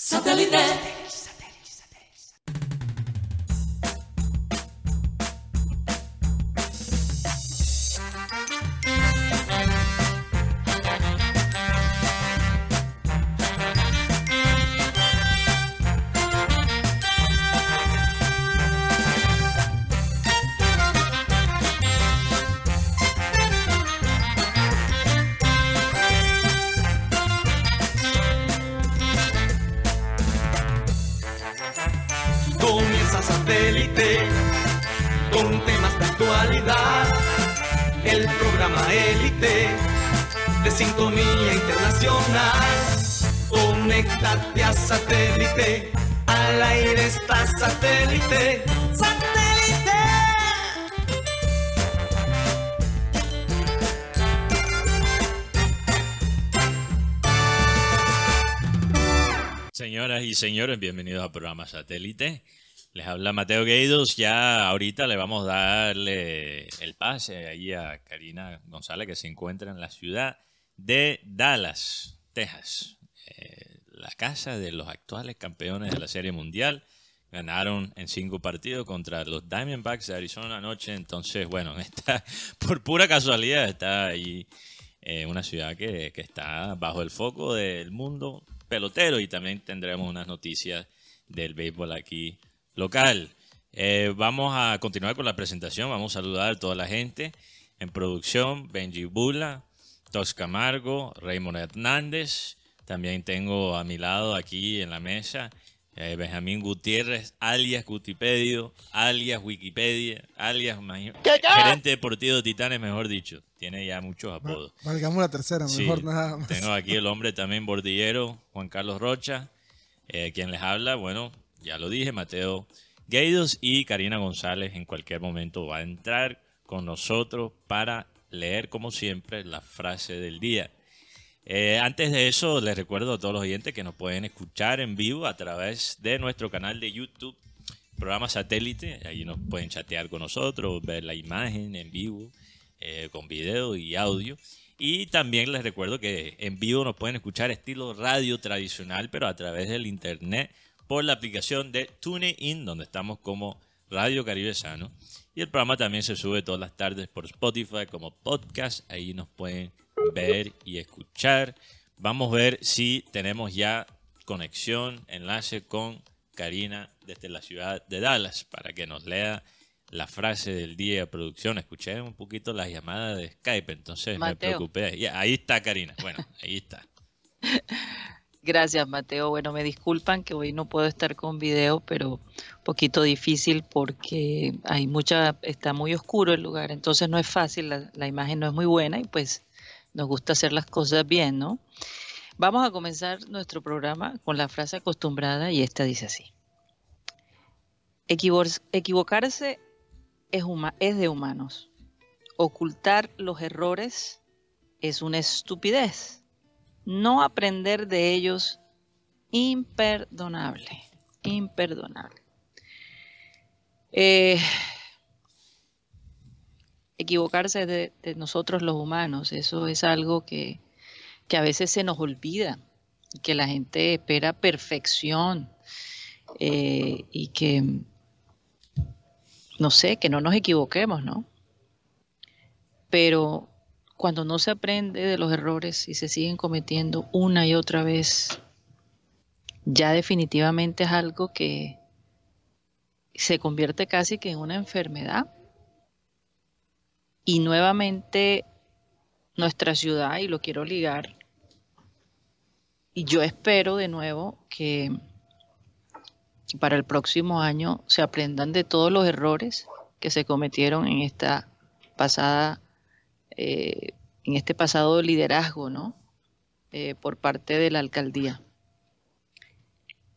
Satellite. Satélite. Al aire está satélite. ¡Satélite! Señoras y señores, bienvenidos al programa Satélite. Les habla Mateo Gueidos. Ya ahorita le vamos a darle el pase ahí a Karina González, que se encuentra en la ciudad de Dallas, Texas. La casa de los actuales campeones de la Serie Mundial. Ganaron en cinco partidos contra los Diamondbacks de Arizona anoche. Entonces, bueno, está, por pura casualidad está ahí eh, una ciudad que, que está bajo el foco del mundo pelotero y también tendremos unas noticias del béisbol aquí local. Eh, vamos a continuar con la presentación. Vamos a saludar a toda la gente en producción. Benji Bula, Tos Camargo, Raymond Hernández. También tengo a mi lado aquí en la mesa eh, Benjamín Gutiérrez, alias Gutipedio, alias Wikipedia, alias gerente deportivo de Titanes, mejor dicho. Tiene ya muchos apodos. Valgamos la tercera, Sí, mejor nada más. Tengo aquí el hombre también bordillero, Juan Carlos Rocha, eh, quien les habla, bueno, ya lo dije, Mateo Gueidos y Karina González en cualquier momento va a entrar con nosotros para leer, como siempre, la frase del día. Eh, antes de eso, les recuerdo a todos los oyentes que nos pueden escuchar en vivo a través de nuestro canal de YouTube, programa satélite. Ahí nos pueden chatear con nosotros, ver la imagen en vivo, eh, con video y audio. Y también les recuerdo que en vivo nos pueden escuchar estilo radio tradicional, pero a través del internet por la aplicación de TuneIn, donde estamos como Radio Caribe Sano. Y el programa también se sube todas las tardes por Spotify como podcast. Ahí nos pueden ver y escuchar. Vamos a ver si tenemos ya conexión, enlace con Karina desde la ciudad de Dallas para que nos lea la frase del día de producción. Escuché un poquito las llamadas de Skype, entonces me Mateo. preocupé. Ya, ahí está Karina. Bueno, ahí está. Gracias, Mateo. Bueno, me disculpan que hoy no puedo estar con video, pero un poquito difícil porque hay mucha, está muy oscuro el lugar, entonces no es fácil, la, la imagen no es muy buena y pues nos gusta hacer las cosas bien, ¿no? Vamos a comenzar nuestro programa con la frase acostumbrada y esta dice así. "Equivor- equivocarse es de humanos. Ocultar los errores es una estupidez no aprender de ellos, imperdonable, imperdonable. Eh, equivocarse de, nosotros los humanos, eso es algo que, que a veces se nos olvida, que la gente espera perfección eh, y que, no sé, que no nos equivoquemos, ¿no? Pero cuando no se aprende de los errores y se siguen cometiendo una y otra vez, ya definitivamente es algo que se convierte casi que en una enfermedad. Y nuevamente nuestra ciudad, y lo quiero ligar, y yo espero de nuevo que para el próximo año se aprendan de todos los errores que se cometieron en esta pasada eh, en este pasado liderazgo, ¿no? Eh, por parte de la alcaldía.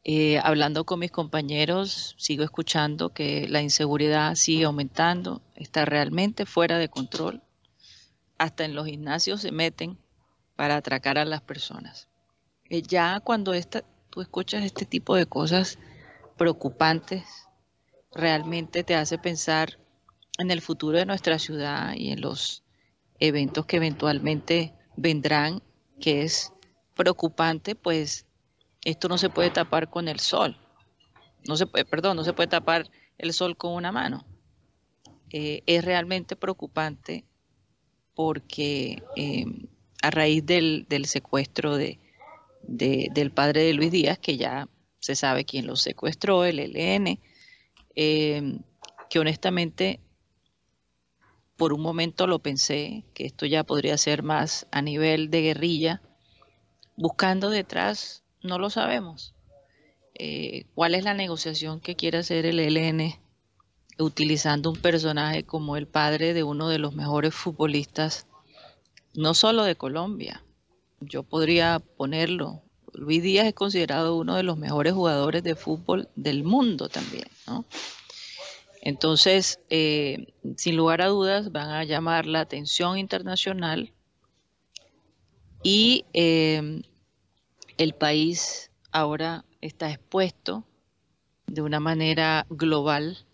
Eh, hablando con mis compañeros, sigo escuchando que la inseguridad sigue aumentando, está realmente fuera de control. Hasta en los gimnasios se meten para atracar a las personas. Eh, ya cuando esta, tú escuchas este tipo de cosas preocupantes, realmente te hace pensar en el futuro de nuestra ciudad y en los eventos que eventualmente vendrán, que es preocupante, pues esto no se puede tapar con el sol. No se puede, perdón, no se puede tapar el sol con una mano. Eh, es realmente preocupante porque eh, a raíz del, secuestro de, del padre de Luis Díaz, que ya se sabe quién lo secuestró, el ELN, eh, que honestamente por un momento lo pensé, que esto ya podría ser más a nivel de guerrilla, buscando detrás, no lo sabemos. ¿Cuál es la negociación que quiere hacer el ELN utilizando un personaje como el padre de uno de los mejores futbolistas, no solo de Colombia? Yo podría ponerlo. Luis Díaz es considerado uno de los mejores jugadores de fútbol del mundo también, ¿no? Entonces, eh, sin lugar a dudas, van a llamar la atención internacional y eh, el país ahora está expuesto de una manera global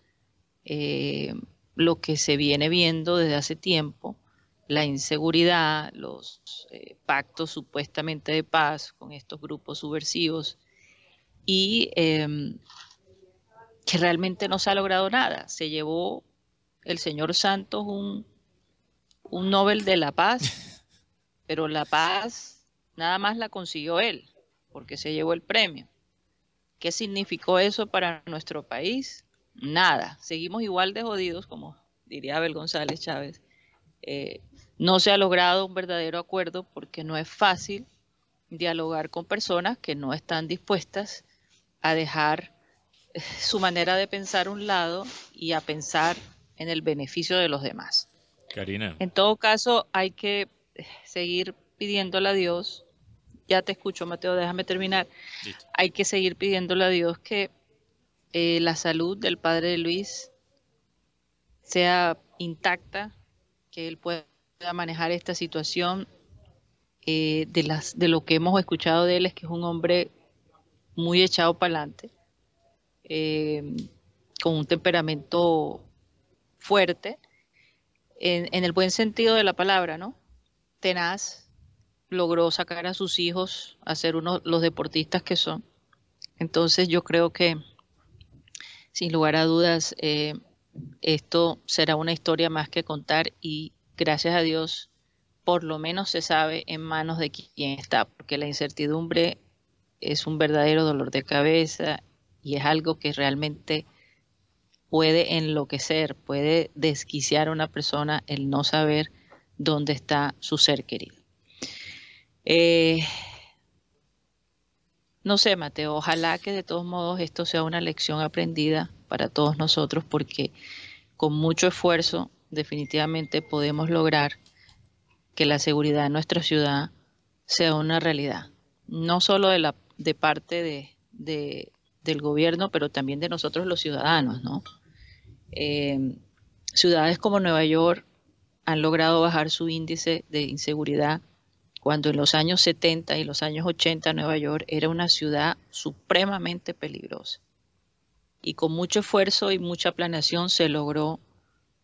eh, lo que se viene viendo desde hace tiempo, la inseguridad, los pactos supuestamente de paz con estos grupos subversivos y que realmente no se ha logrado nada. Se llevó el señor Santos un, un Nobel de la Paz, pero la paz nada más la consiguió él, porque se llevó el premio. ¿Qué significó eso para nuestro país? Nada. Seguimos igual de jodidos, como diría Abel González Chávez. Eh, no se ha logrado un verdadero acuerdo porque no es fácil dialogar con personas que no están dispuestas a dejar su manera de pensar un lado y a pensar en el beneficio de los demás. Karina. En todo caso, hay que seguir pidiéndole a Dios, ya te escucho Mateo, déjame terminar, hay que seguir pidiéndole a Dios que eh, la salud del padre de Luis sea intacta, que él pueda manejar esta situación. Eh, de, las, de lo que hemos escuchado de él es que es un hombre muy echado para adelante, eh, con un temperamento fuerte, en, el buen sentido de la palabra, ¿no? Tenaz, logró sacar a sus hijos a ser uno los deportistas que son. Entonces yo creo que, sin lugar a dudas, eh, esto será una historia más que contar y gracias a Dios, por lo menos se sabe en manos de quién está, porque la incertidumbre es un verdadero dolor de cabeza y es algo que realmente puede enloquecer, puede desquiciar a una persona el no saber dónde está su ser querido. Eh, no sé, Mateo, ojalá que de todos modos esto sea una lección aprendida para todos nosotros porque con mucho esfuerzo definitivamente podemos lograr que la seguridad en nuestra ciudad sea una realidad, no solo de, la, de parte de, del gobierno, pero también de nosotros los ciudadanos, ¿no? Eh, ciudades como Nueva York han logrado bajar su índice de inseguridad cuando en los años 70 y los años 80 Nueva York era una ciudad supremamente peligrosa. Y con mucho esfuerzo y mucha planeación se logró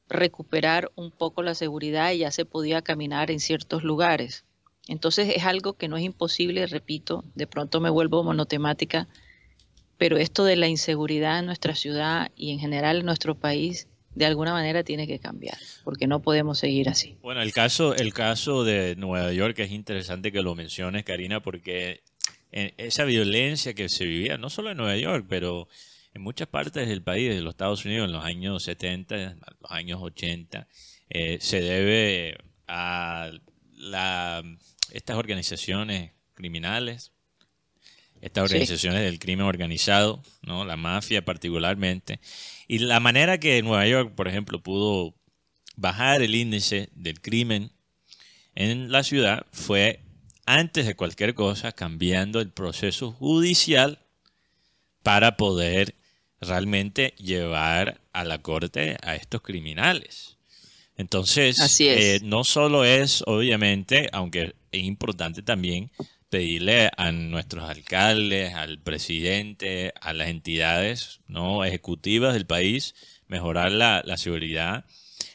recuperar un poco la seguridad y ya se podía caminar en ciertos lugares. Entonces es algo que no es imposible, repito, de pronto me vuelvo monotemática, pero esto de la inseguridad en nuestra ciudad y en general en nuestro país de alguna manera tiene que cambiar, porque no podemos seguir así. Bueno, el caso, el caso de Nueva York es interesante que lo menciones, Karina, porque esa violencia que se vivía, no solo en Nueva York, pero en muchas partes del país, de los Estados Unidos, en los años 70, los años 80, eh, se debe a la, estas organizaciones criminales estas organizaciones del crimen organizado, ¿no? la mafia particularmente, y la manera que Nueva York, por ejemplo, pudo bajar el índice del crimen en la ciudad fue antes de cualquier cosa cambiando el proceso judicial para poder realmente llevar a la corte a estos criminales. Entonces, eh, no solo es, obviamente, aunque es importante también, pedirle a nuestros alcaldes, al presidente, a las entidades no ejecutivas del país mejorar la, seguridad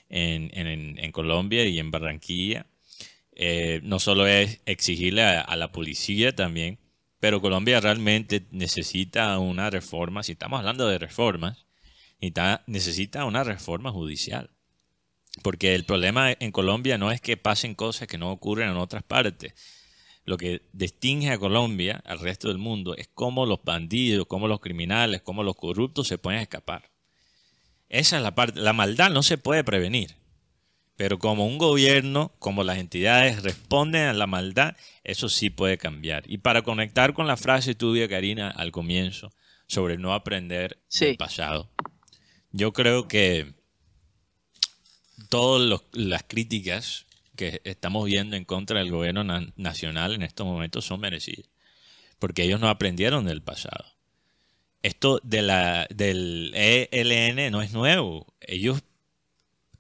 en, Colombia y en Barranquilla. Eh, no solo es exigirle a, la policía también pero Colombia realmente necesita una reforma, si estamos hablando de reformas, necesita una reforma judicial. Porque el problema en Colombia no es que pasen cosas que no ocurren en otras partes. Lo que distingue a Colombia al resto del mundo es cómo los bandidos, cómo los criminales, cómo los corruptos se pueden escapar. Esa es la parte. La maldad no se puede prevenir. Pero como un gobierno, como las entidades responden a la maldad, eso sí puede cambiar. Y para conectar con la frase tuya, Karina, al comienzo, sobre no aprender del pasado, yo creo que todas las críticas que estamos viendo en contra del gobierno nacional en estos momentos son merecidas, porque ellos no aprendieron del pasado. Esto de la, del ELN no es nuevo. Ellos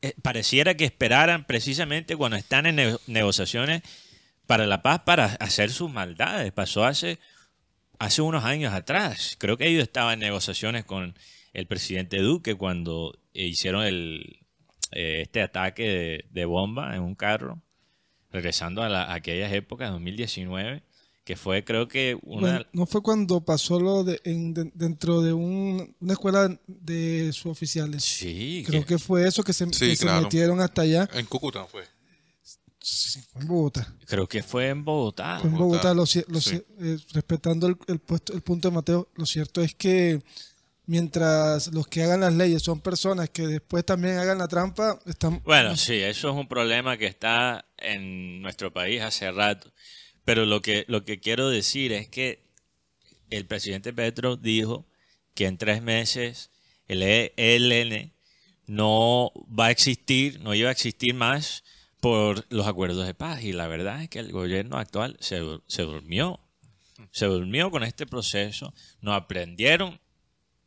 eh, pareciera que esperaran precisamente cuando están en negociaciones para la paz para hacer sus maldades. Pasó hace, hace unos años atrás. Creo que ellos estaban en negociaciones con el presidente Duque cuando hicieron el, eh, este ataque de, bomba en un carro, regresando a, aquellas épocas, 2019 que fue creo que una... no fue cuando pasó lo de dentro de una escuela de suboficiales. Sí. Creo que, fue eso que se, metieron hasta allá. En Cúcuta fue. Sí, en Bogotá. Creo que fue en Bogotá. Fue en Bogotá, eh, respetando el, el, puesto, el punto de Mateo, lo cierto es que mientras los que hagan las leyes son personas que después también hagan la trampa, están... Bueno, sí, eso es un problema que está en nuestro país hace rato. Pero lo que, lo que quiero decir es que el presidente Petro dijo que en tres meses el ELN no va a existir, no iba a existir más por los acuerdos de paz. Y la verdad es que el gobierno actual se, se durmió. Se durmió con este proceso. No aprendieron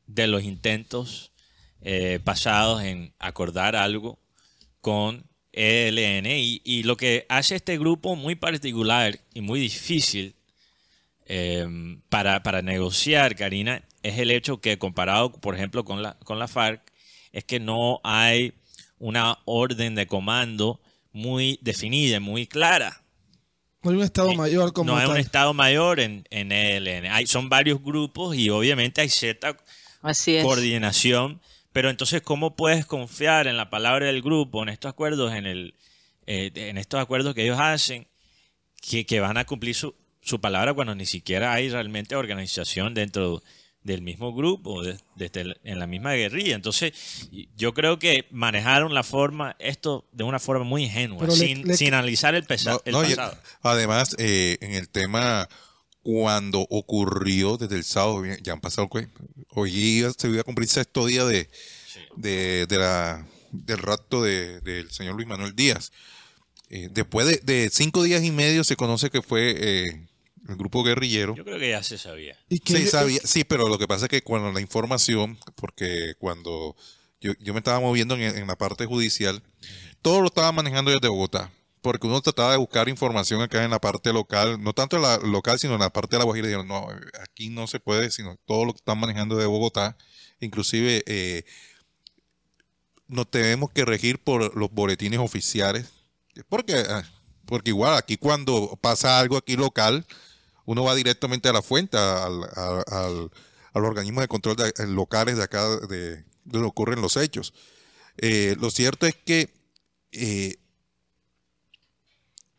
de los intentos eh, pasados en acordar algo con ELN y, lo que hace este grupo muy particular y muy difícil eh, para, para, negociar, Karina, es el hecho que comparado, por ejemplo, con la, con la FARC, es que no hay una orden de comando muy definida, muy clara. No hay un Estado mayor como No hay un Estado mayor en, en ELN. Hay, son varios grupos y obviamente hay cierta coordinación pero entonces, ¿cómo puedes confiar en la palabra del grupo, en estos acuerdos, en, el, eh, en estos acuerdos que ellos hacen, que, van a cumplir su, su, palabra cuando ni siquiera hay realmente organización dentro del mismo grupo, desde en la misma guerrilla? Entonces, yo creo que manejaron la forma, esto de una forma muy ingenua, sin, analizar el, pasado. además, eh, en el tema cuando ocurrió desde el sábado, ya han pasado, hoy se iba a cumplir sexto día de, de, la, del rapto del señor Luis Manuel Díaz. Eh, después de, cinco días y medio se conoce que fue eh, el grupo guerrillero. Yo creo que ya se sabía. sí, sabía, sí, pero lo que pasa es que cuando la información, porque cuando yo, yo me estaba moviendo en, en la parte judicial, todo lo estaba manejando desde Bogotá porque uno trataba de buscar información acá en la parte local, no tanto en la local, sino en la parte de la Guajira, dijeron, no, aquí no se puede, sino todo lo que están manejando de Bogotá, inclusive eh, nos tenemos que regir por los boletines oficiales, porque, ah, porque igual aquí cuando pasa algo aquí local, uno va directamente a la fuente, al, al, al, organismo de control locales de acá, de, donde ocurren los hechos. Eh, lo cierto es que eh,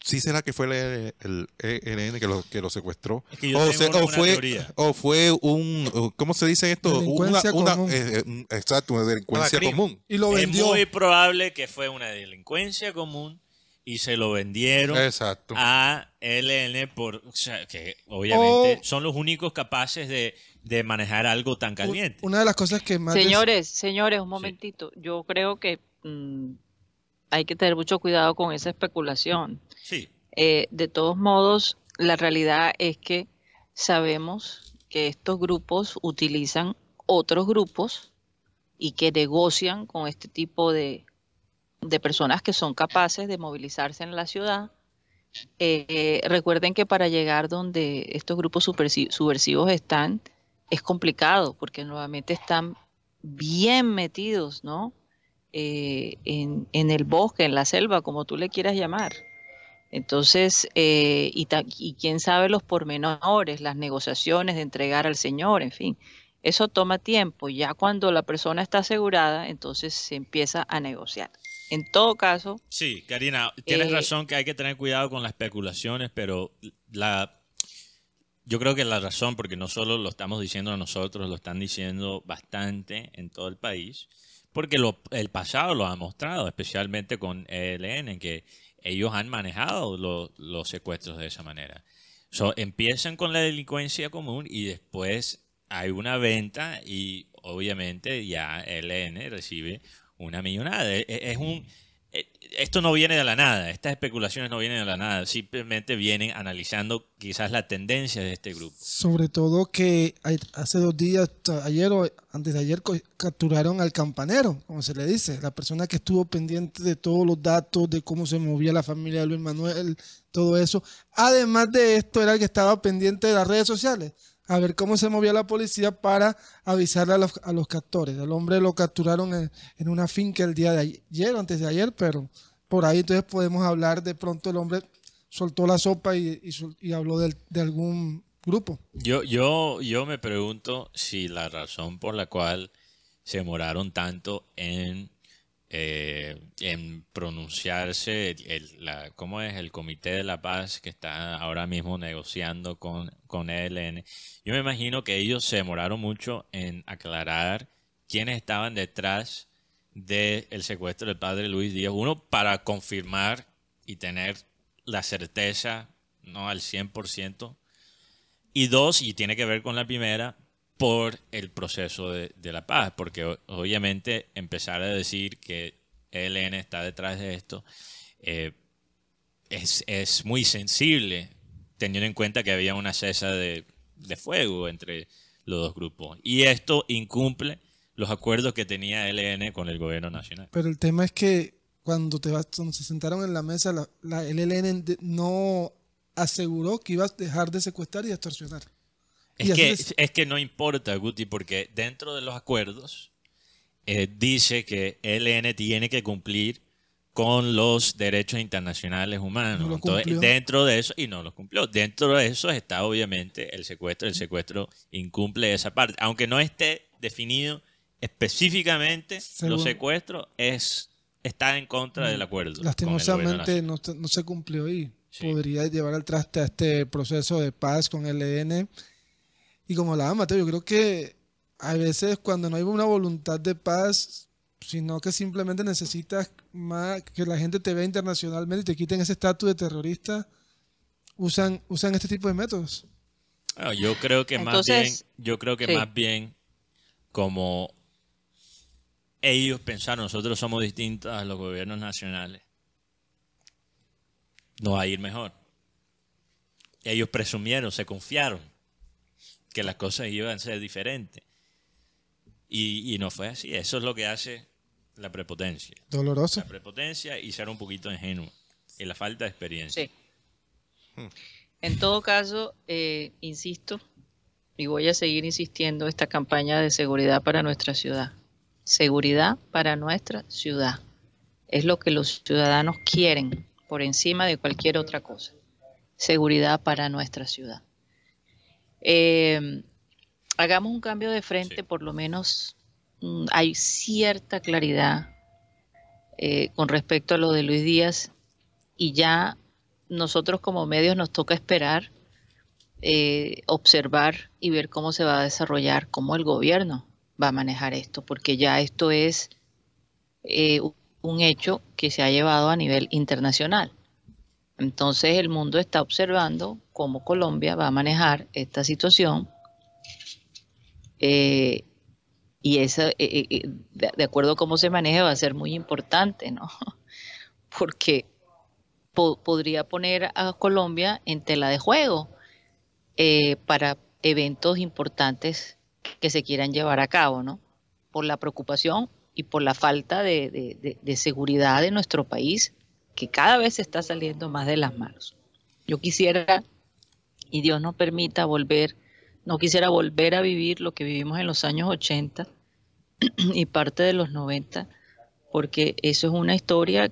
sí será que fue el, el ELN que lo, que lo secuestró. o, fue, o fue un, ¿cómo se dice esto? Delincuencia una, común. Eh, exacto, una delincuencia común. Y lo vendió. Es muy probable que fue una delincuencia común y se lo vendieron a ELN por, o sea, que obviamente son los únicos capaces de, de, manejar algo tan caliente. Una de las cosas que más... Señores, señores, un momentito. Yo creo que... Mm, hay que tener mucho cuidado con esa especulación. Eh, de todos modos, la realidad es que sabemos que estos grupos utilizan otros grupos y que negocian con este tipo de, personas que son capaces de movilizarse en la ciudad. Eh, recuerden que para llegar donde estos grupos subversivos están es complicado porque nuevamente están bien metidos, ¿no? Eh, en, el bosque, en la selva, como tú le quieras llamar. Entonces, eh, y, y quién sabe los pormenores, las negociaciones de entregar al Señor, en fin, eso toma tiempo. Ya cuando la persona está asegurada, entonces se empieza a negociar. En todo caso. Sí, Karina, tienes eh, razón que hay que tener cuidado con las especulaciones, pero la, yo creo que la razón, porque no solo lo estamos diciendo nosotros, lo están diciendo bastante en todo el país, porque lo, el pasado lo ha mostrado, especialmente con ELN, que ellos han manejado los secuestros de esa manera. empiezan con la delincuencia común y después hay una venta y obviamente ya ELN recibe una millonada. E, e, es un esto no viene de la nada, estas especulaciones no vienen de la nada, simplemente vienen analizando quizás la tendencia de este grupo. Sobre todo que hace dos días, ayer o antes de ayer, capturaron al campanero, como se le dice, la persona que estuvo pendiente de todos los datos, de cómo se movía la familia de Luis Manuel, todo eso. Además de esto, era el que estaba pendiente de las redes sociales a ver cómo se movía la policía para avisarle a los, a los captores. El hombre lo capturaron en, una finca el día de ayer, antes de ayer, pero por ahí entonces podemos hablar de pronto el hombre soltó la sopa y, y, habló de, de, algún grupo. Yo, yo, yo me pregunto si la razón por la cual se demoraron tanto en eh, en pronunciarse el, ¿cómo es? el Comité de la Paz que está ahora mismo negociando con, con ELN. Yo me imagino que ellos se demoraron mucho en aclarar quiénes estaban detrás del secuestro del padre Luis Díaz. Uno, para confirmar y tener la certeza, no al 100%. Y dos, y tiene que ver con la primera, por el proceso de, la paz, porque obviamente empezar a decir que ELN está detrás de esto eh, es, muy sensible, teniendo en cuenta que había una cesa de, fuego entre los dos grupos. Y esto incumple los acuerdos que tenía ELN con el gobierno nacional. Pero el tema es que cuando, te vas, se sentaron en la mesa, la, la ELN no aseguró que iba a dejar de secuestrar y extorsionar. Es que, es que no importa, Guti, porque dentro de los acuerdos eh, dice que ELN tiene que cumplir con los derechos internacionales humanos. dentro de eso, y no los cumplió, dentro de eso está obviamente el secuestro. El secuestro incumple esa parte. Aunque no esté definido específicamente, los secuestros es, está en contra del acuerdo. Lastimosamente no, no, se cumplió y podría llevar al traste a este proceso de paz con ELN y como hablaba Mateo, yo creo que a veces cuando no hay una voluntad de paz, sino que simplemente necesitas más que la gente te vea internacionalmente y te quiten ese estatus de terrorista, usan, usan este tipo de métodos. yo creo que más bien, yo creo que más bien como ellos pensaron, nosotros somos distintos a los gobiernos nacionales, no va a ir mejor. Ellos presumieron, se confiaron que las cosas iban a ser diferentes. Y, no fue así. Eso es lo que hace la prepotencia. Doloroso. La prepotencia y ser un poquito ingenuo. Y la falta de experiencia. Sí. Hmm. En todo caso, eh, insisto, y voy a seguir insistiendo, esta campaña de seguridad para nuestra ciudad. Seguridad para nuestra ciudad. Es lo que los ciudadanos quieren por encima de cualquier otra cosa. Seguridad para nuestra ciudad. Eh, hagamos un cambio de frente, por lo menos mm, hay cierta claridad eh, con respecto a lo de Luis Díaz y ya nosotros como medios nos toca esperar, eh, observar y ver cómo se va a desarrollar, cómo el gobierno va a manejar esto, porque ya esto es un hecho que se ha llevado a nivel internacional. Entonces el mundo está observando cómo Colombia va a manejar esta situación eh, y esa, eh, eh, de, acuerdo a cómo se maneje va a ser muy importante, ¿no? Porque podría poner a Colombia en tela de juego para eventos importantes que se quieran llevar a cabo, ¿no? Por la preocupación y por la falta de seguridad de nuestro país que cada vez se está saliendo más de las manos. Yo quisiera, y Dios nos permita volver, no quisiera volver a vivir lo que vivimos en los años 80 y parte de los 90, porque eso es una historia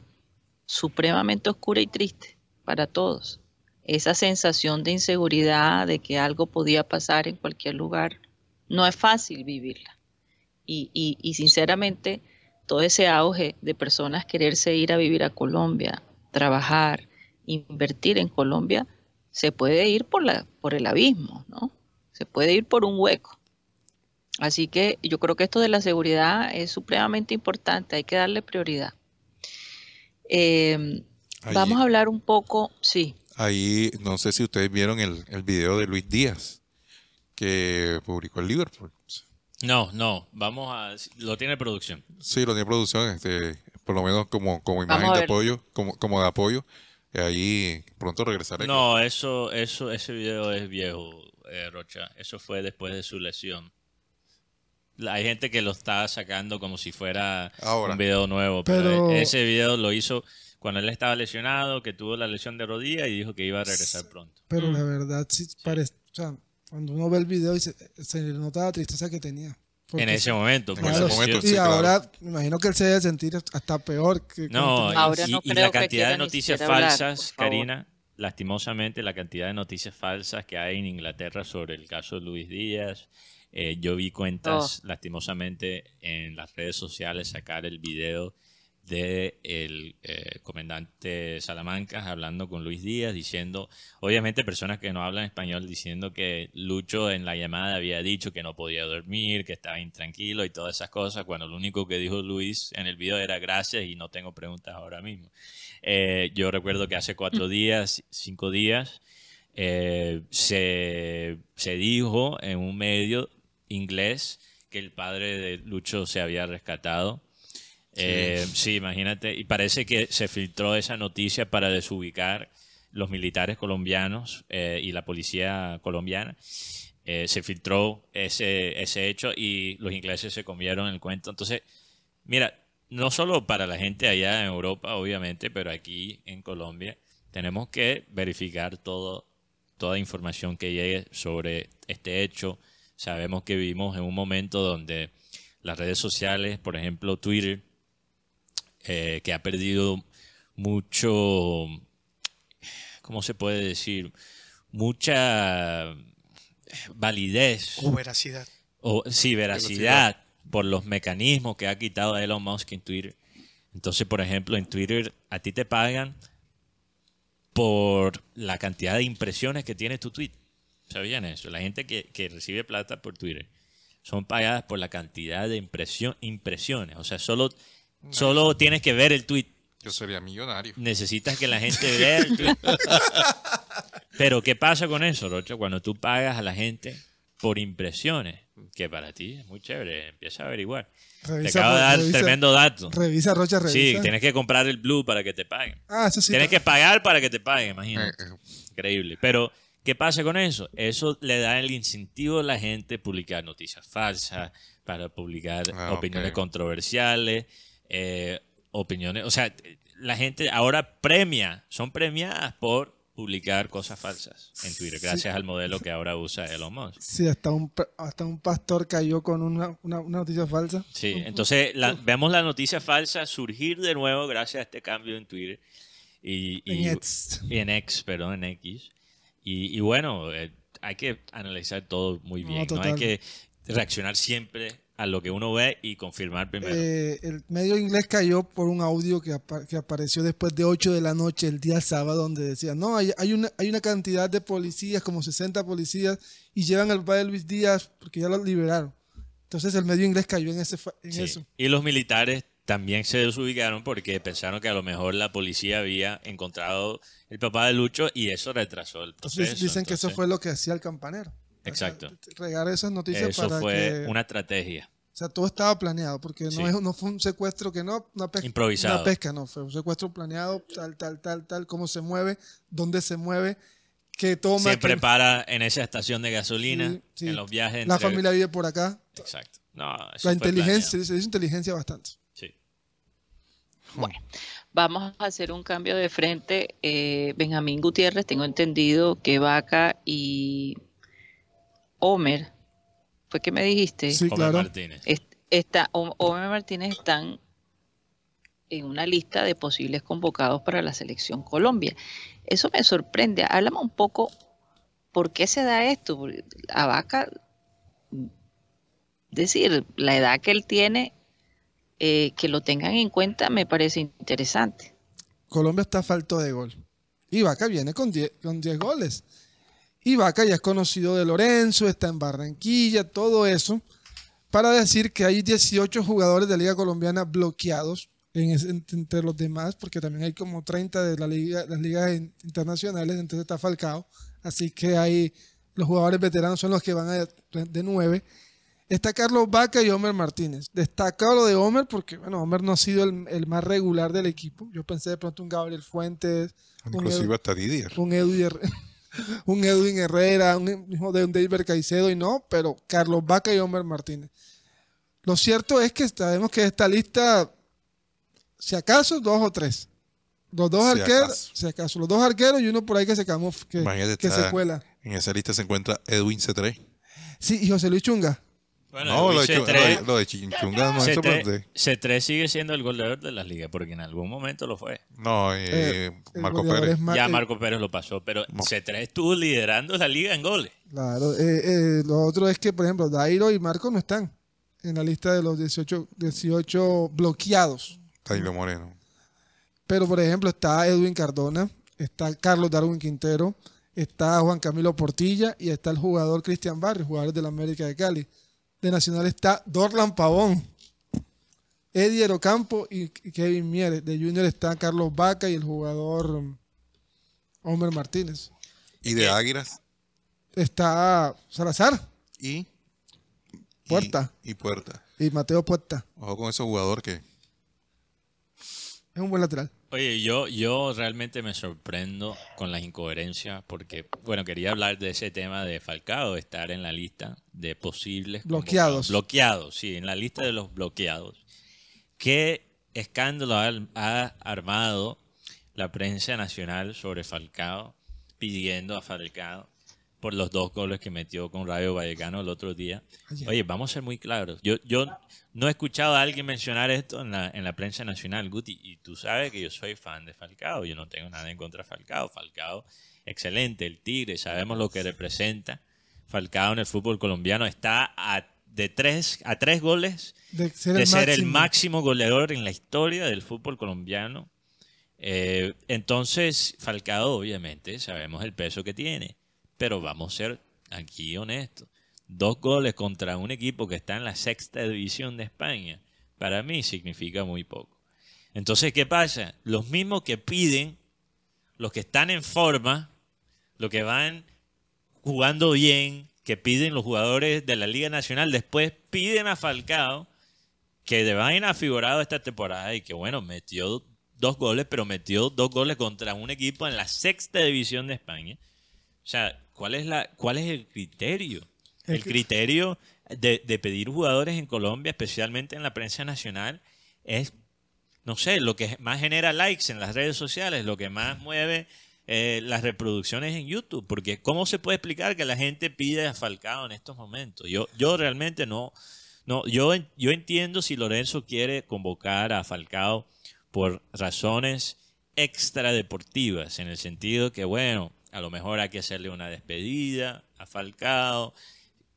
supremamente oscura y triste, para todos. Esa sensación de inseguridad, de que algo podía pasar en cualquier lugar, no es fácil vivirla. Y, sinceramente, todo ese auge de personas quererse ir a vivir a Colombia, trabajar, invertir en Colombia, se puede ir por, la, por el abismo, ¿no? Se puede ir por un hueco. Así que yo creo que esto de la seguridad es supremamente importante, hay que darle prioridad. Eh, vamos a hablar un poco, sí. Ahí, no sé si ustedes vieron el, el video de Luis Díaz, que publicó el Liverpool. No, no, vamos a... Lo tiene producción. Sí, lo tiene producción, este, por lo menos como, como imagen de apoyo, como, como de apoyo. Y ahí pronto regresaré. No, eso, eso, ese video es viejo, eh, Rocha. Eso fue después de su lesión. La- Hay gente que lo está sacando como si fuera Ahora. un video nuevo, pero, Pero- ese video lo hizo cuando él estaba lesionado, que tuvo la lesión de rodilla y dijo que iba a regresar pronto. Pero Mm. la verdad, sí, parece, o sea, cuando uno ve el video y se, se le nota la tristeza que tenía. Porque- En ese momento. En ese momento, y sí, claro. ahora me imagino que él se debe sentir hasta peor que No, y- Ahora y, no y creo la cantidad de noticias hablar, falsas. Karina, lastimosamente la cantidad de noticias falsas que hay en Inglaterra sobre el caso de Luis Díaz. eh, yo vi cuentas, Oh. lastimosamente, en las redes sociales sacar el video de el eh, comandante Salamanca hablando con Luis Díaz, diciendo, obviamente personas que no hablan español, diciendo que Lucho en la llamada había dicho que no podía dormir, que estaba intranquilo y todas esas cosas, cuando lo único que dijo Luis en el video era gracias y no tengo preguntas ahora mismo. Eh, yo recuerdo que hace cuatro días, cinco días, eh, se, se dijo en un medio inglés que el padre de Lucho se había rescatado. Eh, sí, imagínate. Y parece que se filtró esa noticia para desubicar los militares colombianos eh, y la policía colombiana. Eh, se filtró ese, ese hecho y los ingleses se comieron el cuento. Entonces, mira, no solo para la gente allá en Europa, obviamente, pero aquí en Colombia tenemos que verificar todo, toda información que llegue sobre este hecho. Sabemos que vivimos en un momento donde las redes sociales, por ejemplo Twitter, eh, que ha perdido mucho, ¿cómo se puede decir? Mucha validez O veracidad. o sí, veracidad por los mecanismos que ha quitado Elon Musk en Twitter. Entonces, por ejemplo, en Twitter a ti te pagan por la cantidad de impresiones que tiene tu tweet. ¿Sabían eso? La gente que, que recibe plata por Twitter son pagadas por la cantidad de impresión, impresiones. O sea, solo, solo tienes que ver el tweet. Yo sería millonario. Necesitas que la gente vea el tweet. Pero, ¿qué pasa con eso, Rocha? Cuando tú pagas a la gente por impresiones, que para ti es muy chévere, empieza a averiguar. Revisa, te acabo de dar revisa. tremendo dato. Revisa, Rocha, revisa. Sí, tienes que comprar el Blue para que te paguen. Ah, eso sí. tienes que pagar para que te paguen, imagínate. Eh, eh, Increíble. Pero, ¿qué pasa con eso? Eso le da el incentivo a la gente a publicar noticias falsas, para publicar Ah, opiniones controversiales, eh, opiniones. O sea, la gente ahora premia, son premiadas por publicar cosas falsas en Twitter, gracias al modelo que ahora usa Elon Musk. Sí, hasta un, hasta un pastor cayó con una, una, una noticia falsa. Sí, entonces la- vemos la noticia falsa surgir de nuevo gracias a este cambio en Twitter. Y, y- En X. y en X, perdón, en X. Y, y bueno, eh, hay que analizar todo muy bien. No, hay que reaccionar siempre a lo que uno ve y confirmar primero. Eh, el medio inglés cayó por un audio que, apa- que apareció después de 8 de la noche el día sábado donde decía, no, hay, hay, una, hay una cantidad de policías, como 60 policías, y llevan al padre Luis Díaz porque ya lo liberaron. Entonces el medio inglés cayó en, ese, en Sí. eso. Y los militares también se desubicaron porque pensaron que a lo mejor la policía había encontrado el papá de Lucho y eso retrasó el proceso. Entonces dicen que eso Entonces, fue lo que hacía el campanero. Exacto. Regar esas noticias Eso para fue que... una estrategia. O sea, todo estaba planeado, porque no, Sí. es, no fue un secuestro que no, una pesca, Improvisado. Una pesca, no, fue un secuestro planeado, tal, tal, tal, tal, cómo se mueve, dónde se mueve, que toma... Siempre que- para en esa estación de gasolina, Sí, sí. en los viajes. La entre- familia vive por acá. Exacto. No, eso La inteligencia, planeado. se dice inteligencia bastante. Sí. Bueno, vamos a hacer un cambio de frente. Eh, Benjamín Gutiérrez, tengo entendido que Vaca y Homer, ¿fue que me dijiste? Sí, claro. Martínez. Est- está, Homer Martínez están en una lista de posibles convocados para la selección Colombia. Eso me sorprende. Háblame un poco por qué se da esto. Porque a Vaca, decir, la edad que él tiene, eh, que lo tengan en cuenta, me parece interesante. Colombia está falto de gol. Y Vaca viene con 10 con 10 goles. Y Vaca ya es conocido de Lorenzo, está en Barranquilla, todo eso, para decir que hay 18 jugadores de Liga Colombiana bloqueados en entre los demás, porque también hay como 30 de la liga, las ligas in- internacionales, entonces está Falcao, así que hay los jugadores veteranos son los que van a de 9. Está Carlos Vaca y Homer Martínez. Destacado lo de Homer porque, bueno, Homer no ha sido el, el más regular del equipo. Yo pensé de pronto un Gabriel Fuentes, un Inclusive Edu- hasta Didier. un Her- un Edwin Herrera, un hijo de un David Caicedo y no, pero Carlos Vaca y Homer Martínez. Lo cierto es que sabemos que esta lista, si acaso, dos o tres. Los dos Si arqueros, acaso. si acaso, los dos arqueros y uno por ahí que se camuf, que, que se cuela. En esa lista se encuentra Edwin C3. Sí, y José Luis Chunga. Bueno, no, lo de, Luis Chu- C3 lo de- lo de Chinchunga no es C3, sorprendente. C3 sigue siendo el goleador de la liga porque en algún momento lo fue. No, eh, Eh, Marco Pérez. Mar- ya eh, Marco Pérez lo pasó, pero C3 estuvo liderando la liga en goles. Claro, eh, eh, lo otro es que, por ejemplo, Dairo y Marco no están en la lista de los 18, 18 bloqueados. Taylor Moreno. Pero, por ejemplo, está Edwin Cardona, está Carlos Darwin Quintero, está Juan Camilo Portilla y está el jugador Cristian Barrios, jugador de la América de Cali. De Nacional está Dorlan Pavón, Eddie Ocampo y Kevin Mieres. De Junior está Carlos Vaca y el jugador um, Homer Martínez. Y de Águilas. Está Salazar Y. y- Puerta. Y, Puerta. y Mateo Puerta. Ojo con ese jugador que. Es un buen lateral. Oye, yo, yo realmente me sorprendo con las incoherencias porque, bueno, quería hablar de ese tema de Falcao, estar en la lista de posibles Bloqueados. Bloqueados, sí, en la lista de los bloqueados. ¿Qué escándalo ha, ha armado la prensa nacional sobre Falcao pidiendo a Falcao por los dos goles que metió con Rayo Vallecano el otro día? Ayer. Oye, vamos a ser muy claros. Yo, yo no he escuchado a alguien mencionar esto en la, en la prensa nacional, Guti, y tú sabes que yo soy fan de Falcao. Yo no tengo nada en contra de Falcao. Falcao, excelente, el Tigre, sabemos lo que representa. Falcao en el fútbol colombiano está a, de tres, a tres goles De ser de el ser el máximo. máximo goleador en la historia del fútbol colombiano. Eh, entonces, Falcao, obviamente, sabemos el peso que tiene, pero vamos a ser aquí honestos. Dos goles contra un equipo que está en la sexta división de España, para mí significa muy poco. Entonces, ¿qué pasa? Los mismos que piden, los que están en forma, los que van jugando bien, que piden los jugadores de la Liga Nacional, después piden a Falcao, que de vaina figurado esta temporada y que bueno, metió dos goles, pero metió dos goles contra un equipo en la sexta división de España. O sea, ¿cuál es, la, cuál es el criterio? El El cri- criterio de, de pedir jugadores en Colombia, especialmente en la prensa nacional, es, no sé, lo que más genera likes en las redes sociales, lo que más mueve eh, las reproducciones en YouTube. Porque ¿cómo se puede explicar que la gente pide a Falcao en estos momentos? Yo, yo realmente no, no, yo, yo entiendo si Lorenzo quiere convocar a Falcao por razones extradeportivas, en el sentido que, bueno, a lo mejor hay que hacerle una despedida a Falcao,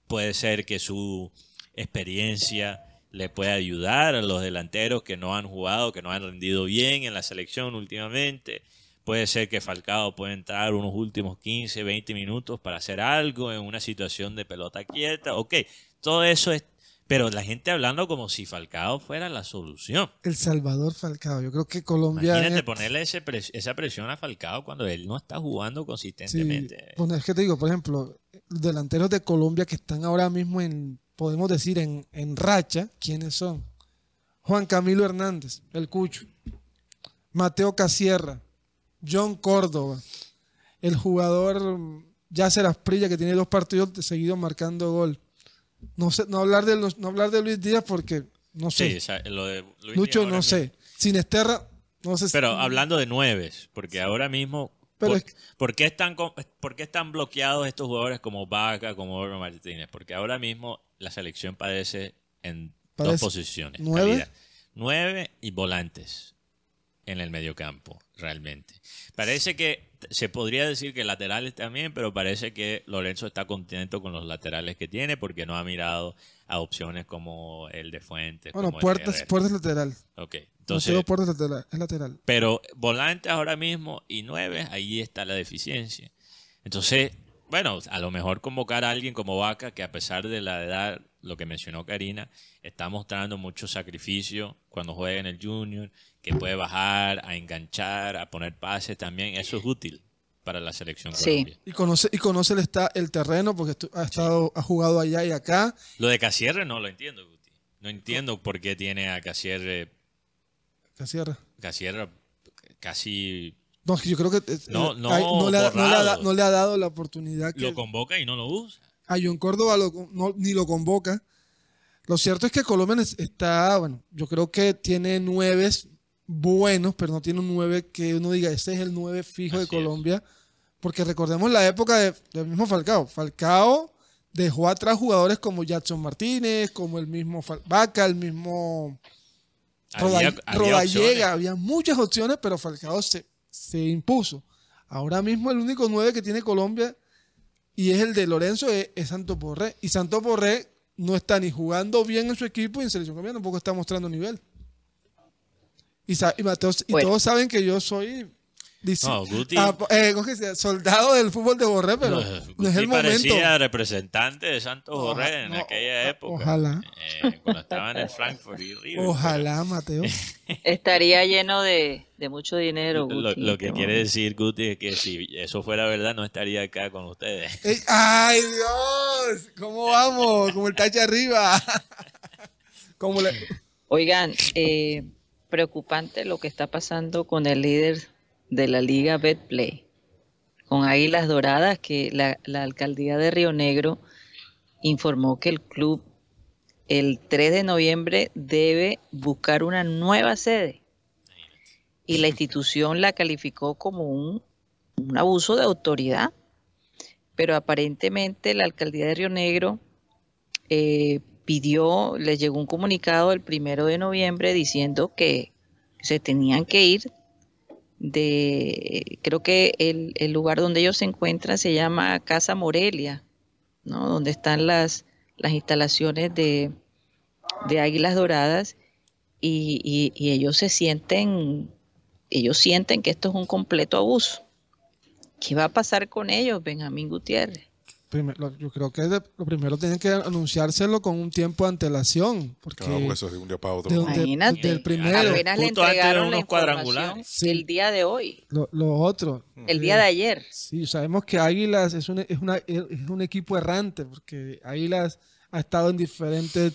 puede ser que su experiencia le pueda ayudar a los delanteros que no han jugado, que no han rendido bien en la selección últimamente. Puede ser que Falcao pueda entrar unos últimos 15, 20 minutos para hacer algo en una situación de pelota quieta. Ok, todo eso es... Pero la gente hablando como si Falcao fuera la solución. El Salvador Falcao. Yo creo que Colombia. Imagínate en- ponerle ese pres- esa presión a Falcao cuando él no está jugando Sí, consistentemente. bueno, es que te digo, por ejemplo, los delanteros de Colombia que están ahora mismo en, podemos decir, en, en racha, ¿quiénes son? Juan Camilo Hernández, el Cucho, Mateo Casierra, John Córdoba, el jugador Yasser Asprilla que tiene dos partidos de seguido marcando gol. No sé, no hablar de los- no hablar de Luis Díaz porque no Sí, sé. o sea, lo de Luis Lucho Díaz no mismo. sé. Sinesterra, no sé. si- Pero hablando de nueves, porque ahora mismo, Pero por, es que- ¿por qué están, co- ¿por qué están bloqueados estos jugadores como Vaca, como Oro Martínez? Porque ahora mismo la selección padece en dos posiciones. nueve. calidad. Nueve y volantes. En el mediocampo, realmente. Parece que se podría decir que laterales también, pero parece que Lorenzo está contento con los laterales que tiene porque no ha mirado a opciones como el de Fuentes. Bueno, como el puertas, puertas lateral. Ok, Entonces, entonces, puertas lateral, es lateral. pero volantes ahora mismo y nueve, ahí está la deficiencia. Entonces, bueno, a lo mejor convocar a alguien como Vaca, que a pesar de la edad, lo que mencionó Karina, está mostrando mucho sacrificio cuando juega en el Junior, que puede bajar, a enganchar, a poner pases también. Eso es útil para la selección Sí. Colombia. Y conoce, y conoce el, esta- el terreno porque ha estado, ha jugado allá y acá. Lo de Casierre no lo entiendo, Guti. No entiendo por qué tiene a Casierre, Casierra. Casierre casi No, yo creo que eh, No, eh, no hay- no, le, ha- no le ha no le ha dado la oportunidad que lo convoca y no lo usa. A John Córdoba lo- no- ni lo convoca. Lo cierto es que Colombia está, bueno, yo creo que tiene nueve buenos, pero no tiene un nueve que uno diga, este es el nueve fijo de es. Colombia. Porque recordemos la época de- del mismo Falcao. Falcao dejó atrás jugadores como Jackson Martínez, como el mismo Vaca, el mismo Roda- Había- había Rodallega, opciones. había muchas opciones, pero Falcao se, se impuso. Ahora mismo el único 9 que tiene Colombia y es el de Lorenzo es, es Santo Borré. Y Santo Borré no está ni jugando bien en su equipo y en selección colombiana tampoco está mostrando nivel. Y, sa- y Mateo- y Bueno. todos saben que yo soy dice- No, Guti- ah, eh, soldado del fútbol de Borré, pero no, es Guti el momento. parecía representante de Santos Borré en no, aquella época. ojalá. Eh, cuando estaba en el Frankfurt y River. Ojalá, Mateo. Estaría lleno de, de mucho dinero. Guti, lo que quiere decir Guti es que si eso fuera verdad no estaría acá con ustedes. Ey, ¡Ay, Dios! ¿Cómo vamos? Como el tache arriba. Como le- Oigan, eh, preocupante lo que está pasando con el líder de la liga Betplay, con Águilas Doradas, que la, alcaldía de Río Negro informó que el club el 3 de noviembre debe buscar una nueva sede. Y la institución la calificó como un, un abuso de autoridad, pero aparentemente la alcaldía de Río Negro eh, pidió, les llegó un comunicado el primero de noviembre diciendo que se tenían que ir de, creo que el, el lugar donde ellos se encuentran se llama Casa Morelia, ¿no? Donde están las, las instalaciones de, de Águilas Doradas y, y- y ellos se sienten, ellos sienten que esto es un completo abuso. ¿Qué va a pasar con ellos, Benjamín Gutiérrez? Primer- lo- yo creo que de- lo primero tienen que anunciárselo con un tiempo de antelación. Porque Claro, porque eso es de un día para otro. de Imagínate. del primero, Apenas le Justo antes de entregaron la unos información cuadrangulares. Sí. el día de hoy, lo, lo otro. el día de ayer. Sí, sabemos que Águilas es un, es, una- es un equipo errante, porque Águilas ha estado en diferentes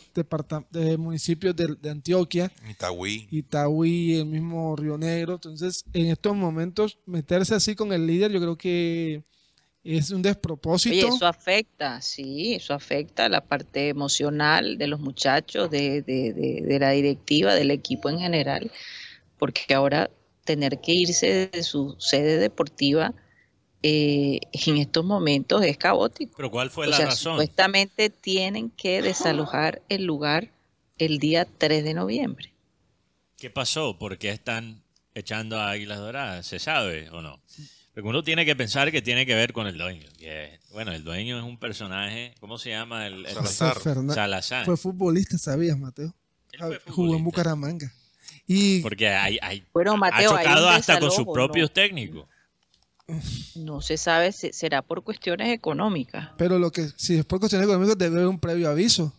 de municipios de, de Antioquia, Itagüí. Itagüí, el mismo Río Negro. Entonces, en estos momentos, meterse así con el líder, yo creo que es un despropósito. Oye, eso afecta, sí, eso afecta la parte emocional de los muchachos, de, de, de, de la directiva, del equipo en general, porque ahora tener que irse de su sede deportiva eh, en estos momentos es caótico. Pero ¿cuál fue o la sea, razón? supuestamente tienen que desalojar el lugar el día 3 de noviembre. ¿Qué pasó? ¿Por qué están echando a Águilas Doradas? ¿Se sabe o no? Uno tiene que pensar que tiene que ver con el dueño. bueno, el dueño es un personaje, ¿cómo se llama? El, el- Salazar. Fernan- Salazar. Fue futbolista, ¿sabías, Mateo? Él fue Jugó en. Bucaramanga. Y Porque hay, hay- Bueno, Mateo, ha chocado hasta con sus propios ¿no? técnicos. No se sabe, si será por cuestiones económicas. Pero lo que, si es por cuestiones económicas, debe haber un previo aviso.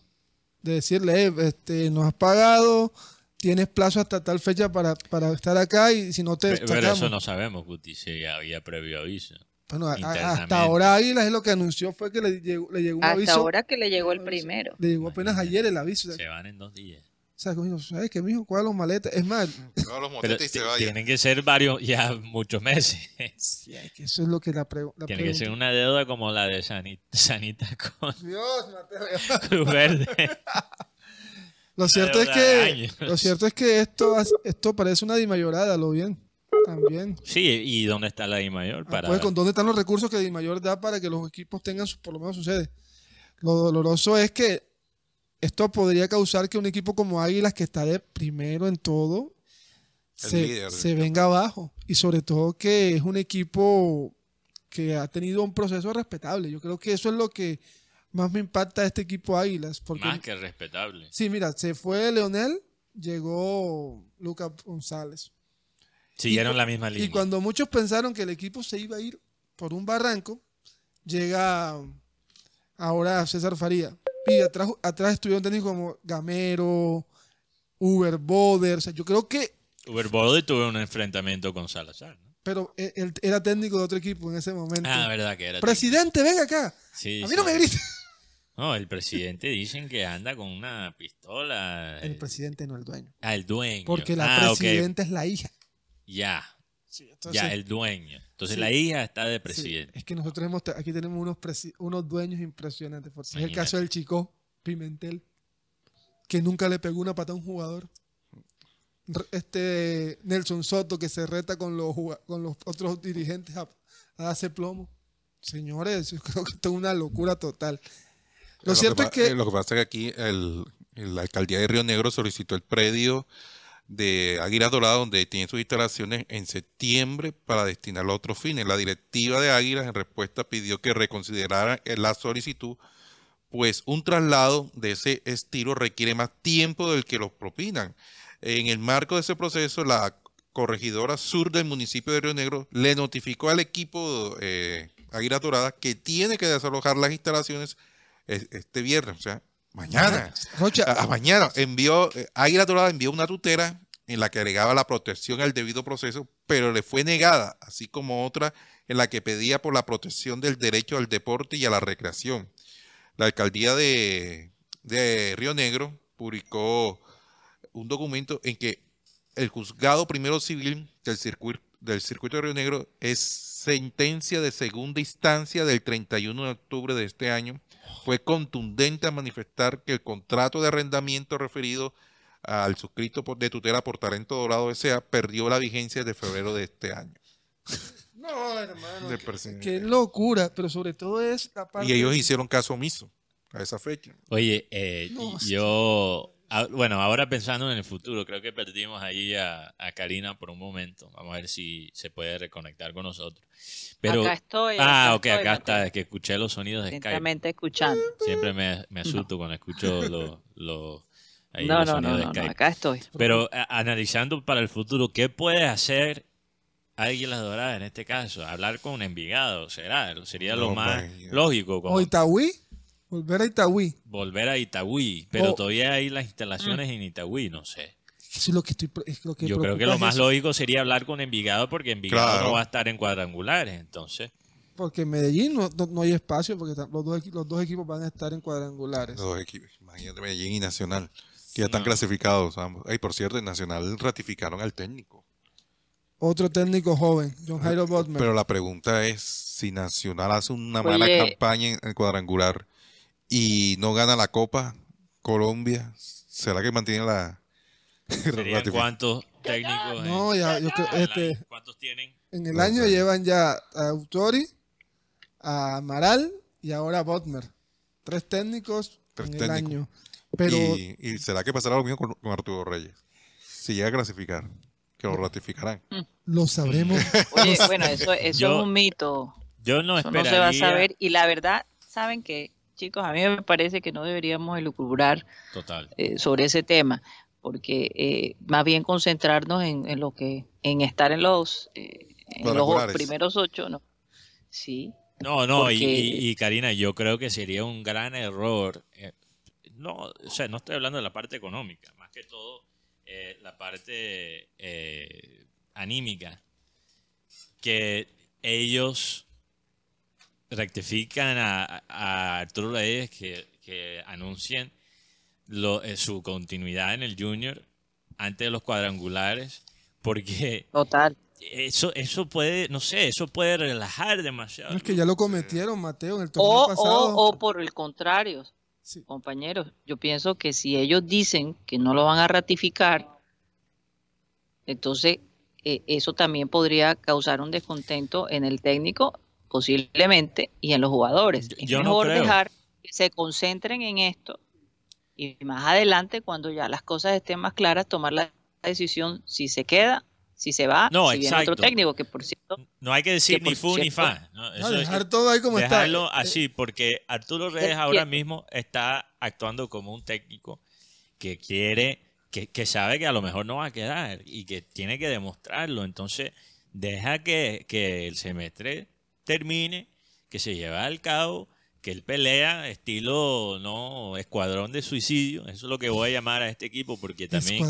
De decirle, eh, este, nos has pagado, tienes plazo hasta tal fecha para, para estar acá y si no te Pero, sacamos. eso no sabemos, Guti, si había previo aviso. Bueno, a- hasta ahora Águilas es lo que anunció fue que le llegó, le llegó un Hasta aviso. ahora que le llegó el primero. Le llegó apenas ayer el aviso. O Se van en dos días. o sea, conmigo, ¿sabes qué, mijo? ¿Cuál los maletas? Es más, Todos los y se vaya. tienen que ser varios, ya muchos meses. sí, es que eso es lo que la, pregu- la Tiene que ser pregunta. una deuda como la de Sanita, Sanita con Dios, Mateo. Cruz Verde. Lo cierto es que lo cierto es que esto esto parece una dimayorada, lo bien. También. Sí, ¿y dónde está la I mayor? Ah, Para... pues, ¿con dónde están los recursos que Dimayor da para que los equipos tengan su- por lo menos su sede? Lo doloroso es que esto podría causar que un equipo como Águilas, que está de primero en todo, se, se venga abajo. Y sobre todo que es un equipo que ha tenido un proceso respetable. Yo creo que eso es lo que más me impacta este equipo Águilas. Porque, Más que respetable. sí, mira, se fue Leonel, llegó Lucas González. Siguieron cu- la misma línea. Y cuando muchos pensaron que el equipo se iba a ir por un barranco, llega ahora César Faría. Y atrás, atrás estuvieron técnicos como Gamero, Uber Boder. O sea, yo creo que, Uber Bode tuvo un enfrentamiento con Salazar. ¿no? pero él, él era técnico de otro equipo en ese momento. Ah, verdad que era. Presidente, venga acá. Sí, a mí sí. no me grites. No, el presidente dicen que anda con una pistola. El presidente no el dueño. Ah, el dueño. Porque la Ah, presidenta es la hija. Ya, Entonces, ya, el dueño. Entonces Sí. la hija está de sí, presidente. es que nosotros hemos, aquí tenemos unos, unos dueños impresionantes. Por si es el caso del chico Pimentel, que nunca le pegó una pata a un jugador. Este Nelson Soto, que se reta con los, con los otros dirigentes a, a darse plomo. Señores, yo creo que esto es una locura total. Lo Lo cierto es que eh, Lo que pasa es que aquí el, la alcaldía de Río Negro solicitó el predio de Águilas Doradas, donde tiene sus instalaciones en septiembre para destinarlo a otros fines. La directiva de Águilas en respuesta pidió que reconsideraran eh, la solicitud, pues un traslado de ese estilo requiere más tiempo del que los propinan. En el marco de ese proceso, la corregidora sur del municipio de Río Negro le notificó al equipo eh, Águilas Doradas que tiene que desalojar las instalaciones es- este viernes, o sea, mañana. Rocha, A, a mañana envió, eh, Águila Dorada envió una tutela en la que agregaba la protección al debido proceso, pero le fue negada, así como otra en la que pedía por la protección del derecho al deporte y a la recreación. La alcaldía de, de Río Negro publicó un documento en que el juzgado primero civil del circuito, del circuito de Río Negro es sentencia de segunda instancia del 31 de octubre de este año fue contundente a manifestar que el contrato de arrendamiento referido al suscrito por- de tutela por Talento Dorado S.A. perdió la vigencia de febrero de este año. no, hermano. Qué- locura, pero sobre todo es la parte. Y ellos hicieron caso omiso a esa fecha. Oye, eh, No, yo, bueno, ahora pensando en el futuro, creo que perdimos ahí a, a Karina por un momento. Vamos a ver si se puede reconectar con nosotros. Pero, acá estoy. ah, ok, estoy, acá Mateo. está, es que escuché los sonidos de Skype. Escuchando. Siempre me, me asusto cuando escucho los, los, ahí No, los no, sonidos no, de no, acá estoy. Pero a- analizando para el futuro, ¿qué puede hacer Águilas Doradas en este caso? Hablar con Envigado, ¿será? Sería lo No, más man. lógico. Como O Itagüí, volver a Itagüí. volver a Itagüí, pero O- todavía hay las instalaciones en Itagüí, no sé. Eso es lo que estoy. Es lo que Yo creo que lo más eso, lógico sería hablar con Envigado porque Envigado Claro. no va a estar en cuadrangulares, entonces. Porque en Medellín no, no, no hay espacio porque los dos, equi- los dos equipos van a estar en cuadrangulares. Los dos equipos, imagínate Medellín y Nacional, que ya están No. clasificados ambos. Ay, por cierto, en Nacional ratificaron al técnico. Otro técnico joven, John Jairo Botman. Pero la pregunta es si Nacional hace una Oye. mala campaña en el cuadrangular y no gana la Copa Colombia, ¿será que mantiene la ¿Serían ratific- cuántos técnicos? No, ya, yo creo- en el este- año? ¿Cuántos tienen? en el no año sé. llevan ya a Autori, a Amaral y ahora a Botmer. Tres técnicos Tres en el técnicos. año. Pero y, y será que pasará lo mismo con, con Arturo Reyes? Si llega a clasificar, que lo ratificarán. lo sabremos. Oye, bueno, eso, eso Yo- es un mito. Yo no Eso no esperaría. se va a saber. Y la verdad, ¿saben qué? Chicos, a mí me parece que no deberíamos elucubrar Total. eh, sobre ese tema, porque eh, más bien concentrarnos en, en lo que, en estar en los, eh, en los Cuadrangulares. primeros ocho, ¿no? Sí. No, no, y, Porque- y- y, Karina, yo creo que sería un gran error. eh, no, o sea, no estoy hablando de la parte económica, más que todo eh, la parte eh, anímica. Que ellos rectifican a, a Arturo Reyes que, que anuncien lo- eh, su continuidad en el Junior antes de los cuadrangulares, porque Total. eso, eso puede, no sé, eso puede relajar demasiado. No, es que ya lo cometieron, Mateo, en el torneo O, pasado. o, o por el contrario, Sí. compañeros, yo pienso que si ellos dicen que no lo van a ratificar, entonces eh, eso también podría causar un descontento en el técnico, posiblemente, y en los jugadores. Yo- es yo mejor dejar que se concentren en esto y más adelante, cuando ya las cosas estén más claras, tomar la decisión si se queda si se va, No, si viene otro técnico, que por cierto, No hay que decir Que, ni fu ni fa. ¿no? No, Eso es- dejar todo ahí como dejarlo está. así, porque Arturo Reyes Es ahora mismo está actuando como un técnico que quiere, que, que sabe que a lo mejor no va a quedar y que tiene que demostrarlo. Entonces, deja que, que el semestre termine, que se lleve al cabo, que él pelea estilo no escuadrón de suicidio. Eso es lo que voy a llamar a este equipo, porque también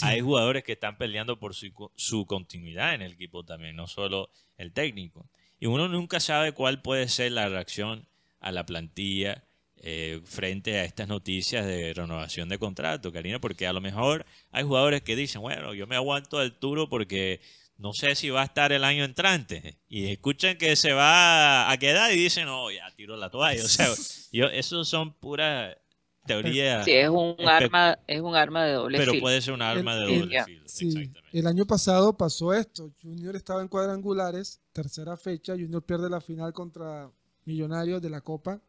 hay jugadores que están peleando por su, su continuidad en el equipo también, no solo el técnico. Y uno nunca sabe cuál puede ser la reacción a la plantilla eh, frente a estas noticias de renovación de contrato, Karina, porque a lo mejor hay jugadores que dicen, bueno, yo me aguanto al Turo porque no sé si va a estar el año entrante. Y escuchan que se va a quedar y dicen, no, ya tiro la toalla. O sea, yo, eso son puras teorías, sí, es un arma, es un arma de doble pero filo. puede ser un arma de doble el- filo. Sí, Exactamente. el año pasado pasó esto. Junior estaba en cuadrangulares, tercera fecha. Junior pierde la final contra Millonarios de la Copa.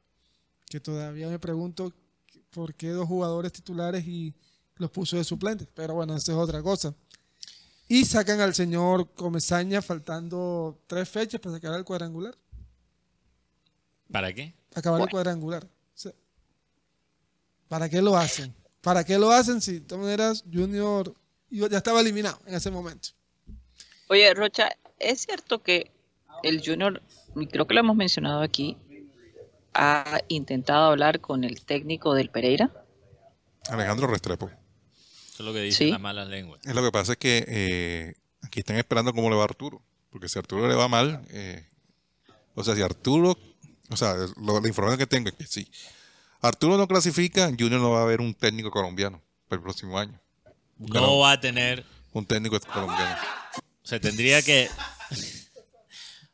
Que todavía me pregunto por qué dos jugadores titulares y los puso de suplentes. Pero bueno, esa es otra cosa. Y sacan al señor Comesaña faltando tres fechas para sacar el cuadrangular. ¿Para qué? Acabar el cuadrangular. O sea, ¿Para qué lo hacen? ¿Para qué lo hacen si de todas maneras Junior iba- ya estaba eliminado en ese momento? Oye, Rocha, es cierto que el Junior, creo que lo hemos mencionado aquí, ha intentado hablar con el técnico del Pereira. Alejandro Restrepo. Eso es lo que dicen Sí. las malas lenguas. Es lo que pasa es que eh, aquí están esperando cómo le va a Arturo. Porque si a Arturo le va mal, eh, o sea, si Arturo, o sea, lo- la información que tengo es que si Arturo no clasifica, Junior no va a haber un técnico colombiano para el próximo año. No va a tener, Un técnico colombiano. o sea, tendría que, o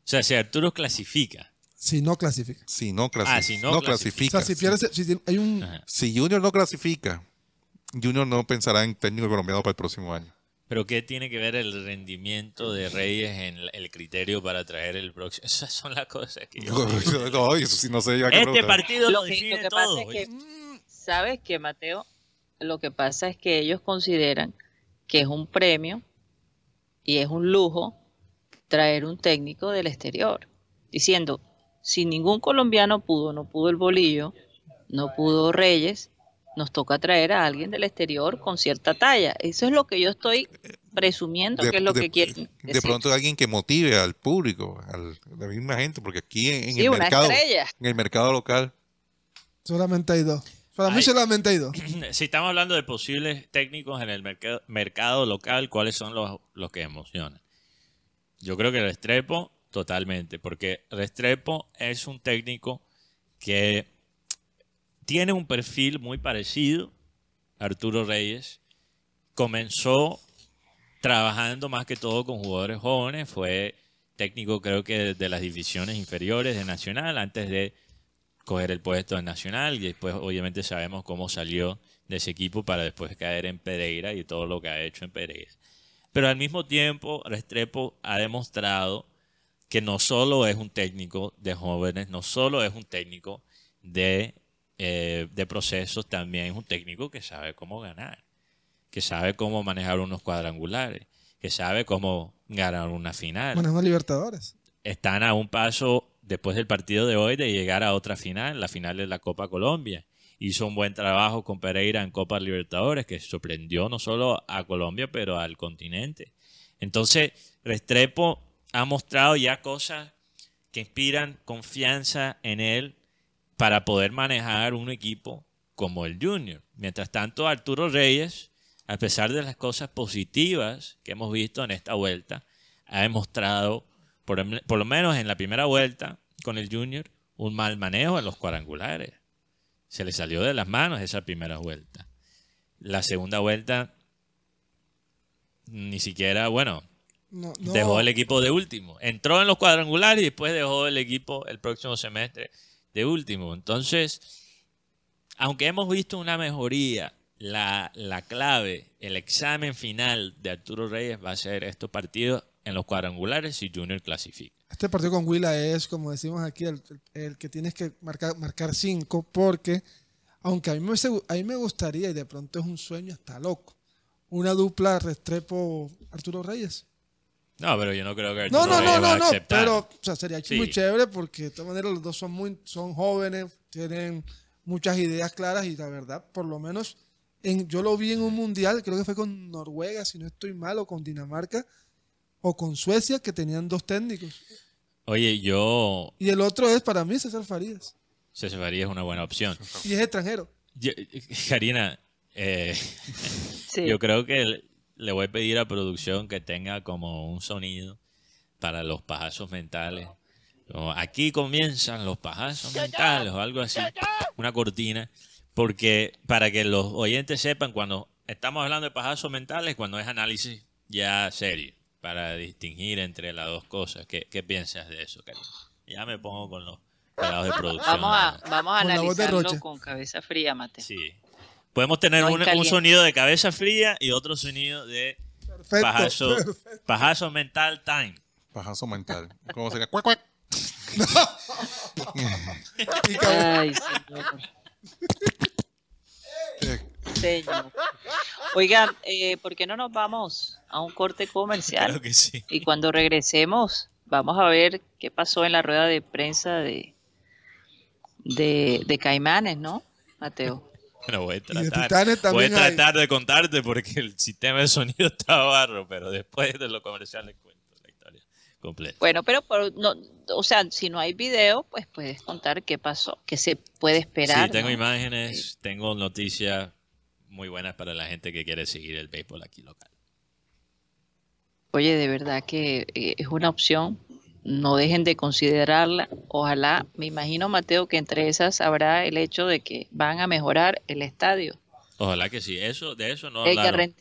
sea, si Arturo clasifica, Si no clasifica. Si no, clasifica. Ah, si no clasifica. sea, si pierdes, si tiene- hay un, Ajá. Si Junior no clasifica, Junior no pensará en técnico colombiano para el próximo año. pero ¿qué tiene que ver el rendimiento de Reyes en el- criterio para traer el próximo? Esas son las cosas que yo... No, eso sí no sé yo a qué Este preguntar. partido lo Lo que, lo define que todo. pasa es que, ¿sabes qué, Mateo? Lo que pasa es que ellos consideran que es un premio y es un lujo traer un técnico del exterior, diciendo, si ningún colombiano pudo, no pudo el bolillo, no pudo Reyes, nos toca traer a alguien del exterior con cierta talla. Eso es lo que yo estoy presumiendo que es lo que quieren. de decir. pronto alguien que motive al público, a la misma gente, porque aquí en, en Sí, el una mercado, estrella. en el mercado local, solamente hay dos. Para mí solamente hay dos. Si estamos hablando de posibles técnicos en el mercado, mercado local, ¿cuáles son los, los que emocionan? Yo creo que Restrepo, totalmente, porque Restrepo es un técnico que tiene un perfil muy parecido Arturo Reyes. Comenzó trabajando más que todo con jugadores jóvenes, fue técnico creo que de las divisiones inferiores de Nacional antes de coger el puesto en Nacional y después obviamente sabemos cómo salió de ese equipo para después caer en Pereira y todo lo que ha hecho en Pereira. Pero al mismo tiempo Restrepo ha demostrado que no solo es un técnico de jóvenes, no solo es un técnico de, eh, de procesos, también es un técnico que sabe cómo ganar, que sabe cómo manejar unos cuadrangulares, que sabe cómo ganar una final Manejando Libertadores. están a un paso después del partido de hoy de llegar a otra final, la final de la Copa Colombia. Hizo un buen trabajo con Pereira en Copa Libertadores, que sorprendió no solo a Colombia, pero al continente. Entonces, Restrepo ha mostrado ya cosas que inspiran confianza en él para poder manejar un equipo como el Junior. Mientras tanto, Arturo Reyes, a pesar de las cosas positivas que hemos visto en esta vuelta, ha demostrado, por, em- por lo menos en la primera vuelta con el Junior, un mal manejo en los cuadrangulares. Se le salió de las manos esa primera vuelta. La segunda vuelta, ni siquiera, bueno, No, no. dejó el equipo de último. Entró en los cuadrangulares y después dejó el equipo el próximo semestre de último. Entonces, aunque hemos visto una mejoría, la, la clave, el examen final de Arturo Reyes va a ser estos partidos en los cuadrangulares si Junior clasifica. Este partido con Huila es, como decimos aquí, el, el que tienes que marcar, marcar cinco, porque aunque a mí, me, a mí me gustaría, y de pronto es un sueño hasta loco, una dupla Restrepo-Arturo Reyes. No, pero yo no creo que No, no, no, Reyes va a no, no, aceptar. pero o sea, sería Sí. muy chévere porque de todas maneras los dos son muy son jóvenes, tienen muchas ideas claras y la verdad, por lo menos en, yo lo vi en un mundial, creo que fue con Noruega, si no estoy mal, o con Dinamarca, o con Suecia, que tenían dos técnicos. Oye, yo... Y el otro es para mí César Farías. César Farías es una buena opción. Y es extranjero. Yo- Karina, eh, Sí. yo creo que le voy a pedir a producción que tenga como un sonido para los pajazos mentales. Como, aquí comienzan los pajazos mentales o algo así. Una cortina. Porque para que los oyentes sepan cuando estamos hablando de pajazos mentales, cuando es análisis ya serio, para distinguir entre las dos cosas. ¿Qué, qué piensas de eso, Karina? Ya me pongo con los pelados de producción. Vamos a, vamos a Con analizarlo con cabeza fría, Mateo. Sí. Podemos tener No un, sonido de cabeza fría y otro sonido de Perfecto. pajazo, pajazo mental time. Pajazo mental. ¿Cómo sería? Cuac, cuac. Y Ay, señor. Señor. Oigan, eh, ¿por qué no nos vamos a un corte comercial? Claro que sí. Y cuando regresemos, vamos a ver qué pasó en la rueda de prensa de, de, de Caimanes, ¿no, Mateo? Bueno, voy a tratar, voy a hay. tratar de contarte porque el sistema de sonido está barro, pero después de lo comercial les cuento la historia completa. Bueno, pero por- no, o sea, si no hay video, pues puedes contar qué pasó, qué se puede esperar. Sí, tengo ¿no? imágenes, tengo noticias muy buenas para la gente que quiere seguir el béisbol aquí local. Oye, de verdad que eh, es una opción. No dejen de considerarla. Ojalá, me imagino, Mateo, que entre esas habrá el hecho de que van a mejorar el estadio. Ojalá que sí. Eso, de eso no hablaron.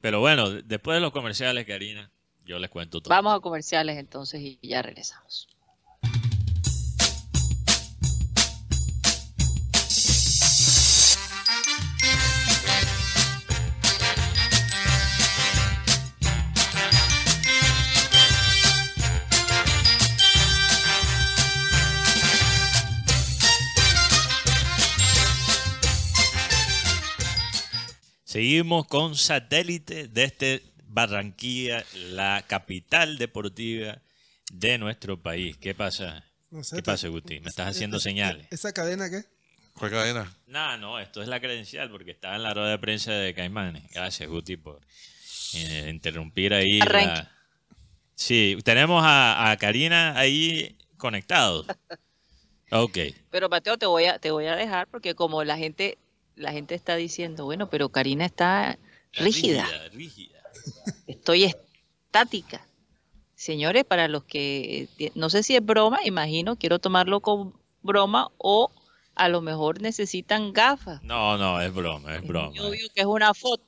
Pero bueno, después de los comerciales, Karina, yo les cuento todo. Vamos a comerciales entonces y ya regresamos. Seguimos con satélite desde Barranquilla, la capital deportiva de nuestro país. ¿Qué pasa? No sé, ¿Qué pasa, Guti? Me estás haciendo señales. ¿Esa cadena qué? ¿Cuál cadena? No, no, esto es la credencial porque estaba en la rueda de prensa de Caimanes. Gracias, Guti, por eh, interrumpir ahí. La- Sí, tenemos a, a Karina ahí conectados. Ok. Pero Mateo, te voy a, te voy a dejar porque como la gente, la gente está diciendo, bueno, pero Karina está rígida, Rígida, rígida. estoy estática. Señores, para los que eh, no sé si es broma, imagino, quiero tomarlo con broma o a lo mejor necesitan gafas. No, no, es broma, es broma. Yo veo que es una foto.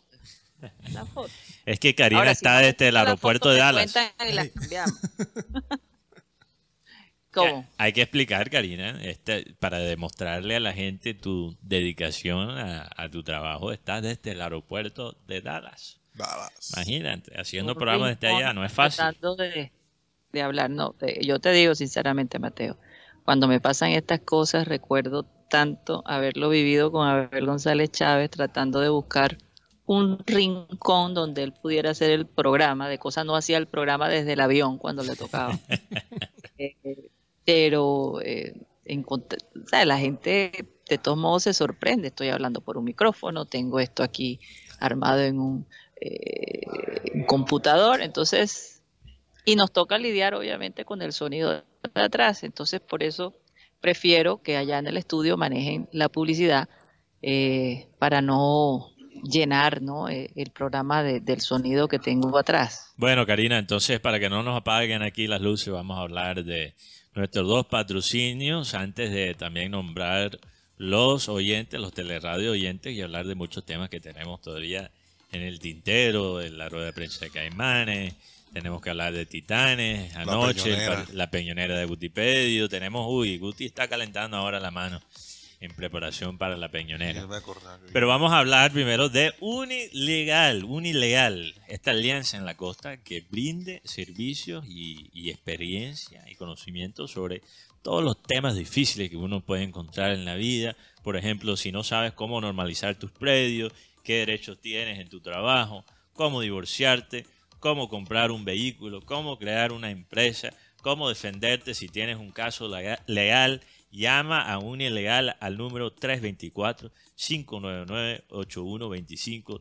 Una foto. Es que Karina Ahora, está desde el aeropuerto de Dallas. cuentan y la cambiamos. ¿Cómo? Hay que explicar, Karina, este, para demostrarle a la gente tu dedicación a, a tu trabajo. Estás desde el aeropuerto de Dallas. Dallas. Imagínate, haciendo programas desde rincón allá, no es fácil. Tratando de, de hablar, no. yo te digo sinceramente, Mateo, cuando me pasan estas cosas, recuerdo tanto haberlo vivido con Abel González Chávez, tratando de buscar un rincón donde él pudiera hacer el programa. De cosas no hacía el programa desde el avión cuando le tocaba. Eh, pero eh, la gente de todos modos se sorprende. Estoy hablando por un micrófono, tengo esto aquí armado en un, eh, computador, entonces, y nos toca lidiar obviamente con el sonido de atrás, entonces por eso prefiero que allá en el estudio manejen la publicidad eh, para no llenar ¿no? Eh, el programa de- del sonido que tengo atrás. Bueno, Karina, entonces para que no nos apaguen aquí las luces, vamos a hablar de nuestros dos patrocinios antes de también nombrar los oyentes, los teleradio oyentes y hablar de muchos temas que tenemos todavía en el tintero, en la rueda de prensa de Caimanes. Tenemos que hablar de Titanes, anoche, el Peñonera. la peñonera de Gutipedio. Tenemos, uy, Guti está calentando ahora la mano en preparación para la peñonera. Pero vamos a hablar primero de Unilegal, Unilegal, esta alianza en la costa que brinde servicios y, y experiencia y conocimiento sobre todos los temas difíciles que uno puede encontrar en la vida. Por ejemplo, si no sabes cómo normalizar tus predios, qué derechos tienes en tu trabajo, cómo divorciarte, cómo comprar un vehículo, cómo crear una empresa, cómo defenderte si tienes un caso lega- legal. Llama a Unilegal al número 324-599-8125,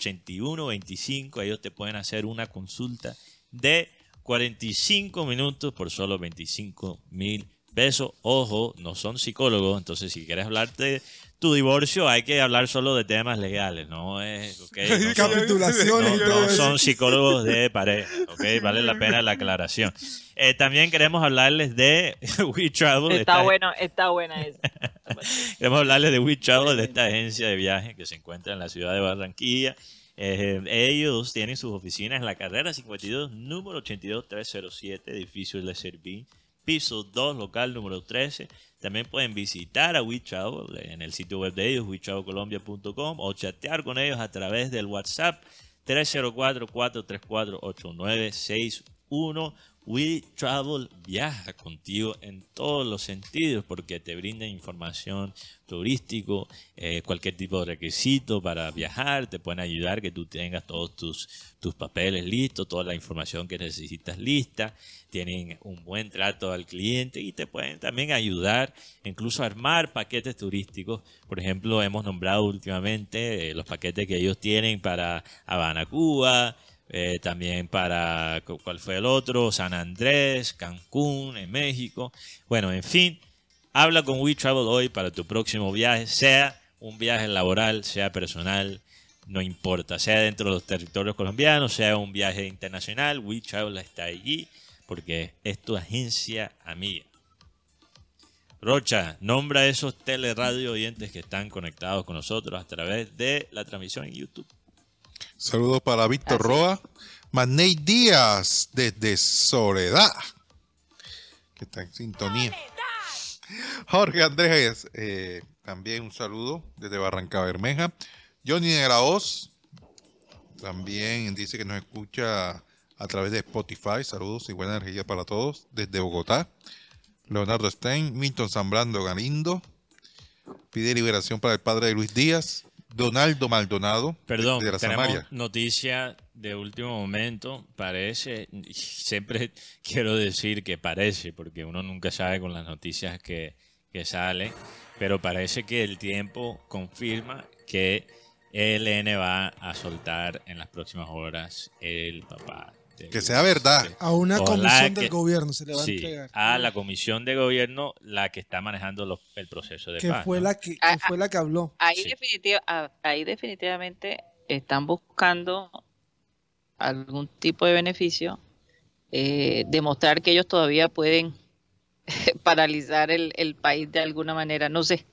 324-599-8125. Ellos te pueden hacer una consulta de 45 minutos por solo 25 mil pesos. Ojo, no son psicólogos, entonces si quieres hablarte tu divorcio hay que hablar solo de temas legales, no es... ok, no son- Capitulaciones no, son psicólogos de pareja, ¿ok? Vale la pena la aclaración. Eh, también queremos hablarles de We Travel. Está esta- bueno, está buena esa. Queremos hablarles de We Travel, de esta agencia de viaje que se encuentra en la ciudad de Barranquilla. Eh, ellos tienen sus oficinas en la carrera 52, número 82307, edificio de Servín, piso 2, local número 13. También pueden visitar a We Travel en el sitio web de ellos, wetravelcolombia.com, o chatear con ellos a través del WhatsApp 304-434-8961. We Travel viaja contigo en todos los sentidos porque te brinda información turístico, eh, cualquier tipo de requisito para viajar, te pueden ayudar que tú tengas todos tus, tus papeles listos, toda la información que necesitas lista, tienen un buen trato al cliente y te pueden también ayudar incluso a armar paquetes turísticos. Por ejemplo, hemos nombrado últimamente eh, los paquetes que ellos tienen para Habana, Cuba, eh, también para, cu- ¿cuál fue el otro? San Andrés, Cancún, en México. Bueno, en fin, habla con We Travel hoy para tu próximo viaje, sea un viaje laboral, sea personal, no importa, sea dentro de los territorios colombianos, sea un viaje internacional, We Travel está allí porque es tu agencia amiga. Rocha, nombra a esos teleradio oyentes que están conectados con nosotros a través de la transmisión en YouTube. Saludos para Víctor Roa, Maney Díaz desde Soledad, que está en sintonía. Jorge Andrés, eh, también un saludo desde Barranca Bermeja. Johnny Negraoz, también dice que nos escucha a través de Spotify. Saludos y buena energía para todos desde Bogotá. Leonardo Stein, Milton Zambrando Galindo, pide liberación para el padre de Luis Díaz. Donaldo Maldonado, Perdón, de la tenemos noticia de último momento. Parece, siempre quiero decir que parece, porque uno nunca sabe con las noticias que, que salen, pero parece que el tiempo confirma que ELN va a soltar en las próximas horas el papá. Que sea verdad. A una Ojalá comisión del gobierno se le va a Sí, entregar. a la comisión de gobierno, la que está manejando los- el proceso de que paz. fue ¿no? la que, que Ah, fue la que habló. Ahí, Sí. definitiva- ah, ahí definitivamente están buscando algún tipo de beneficio, eh, demostrar que ellos todavía pueden paralizar el, el país de alguna manera, no sé.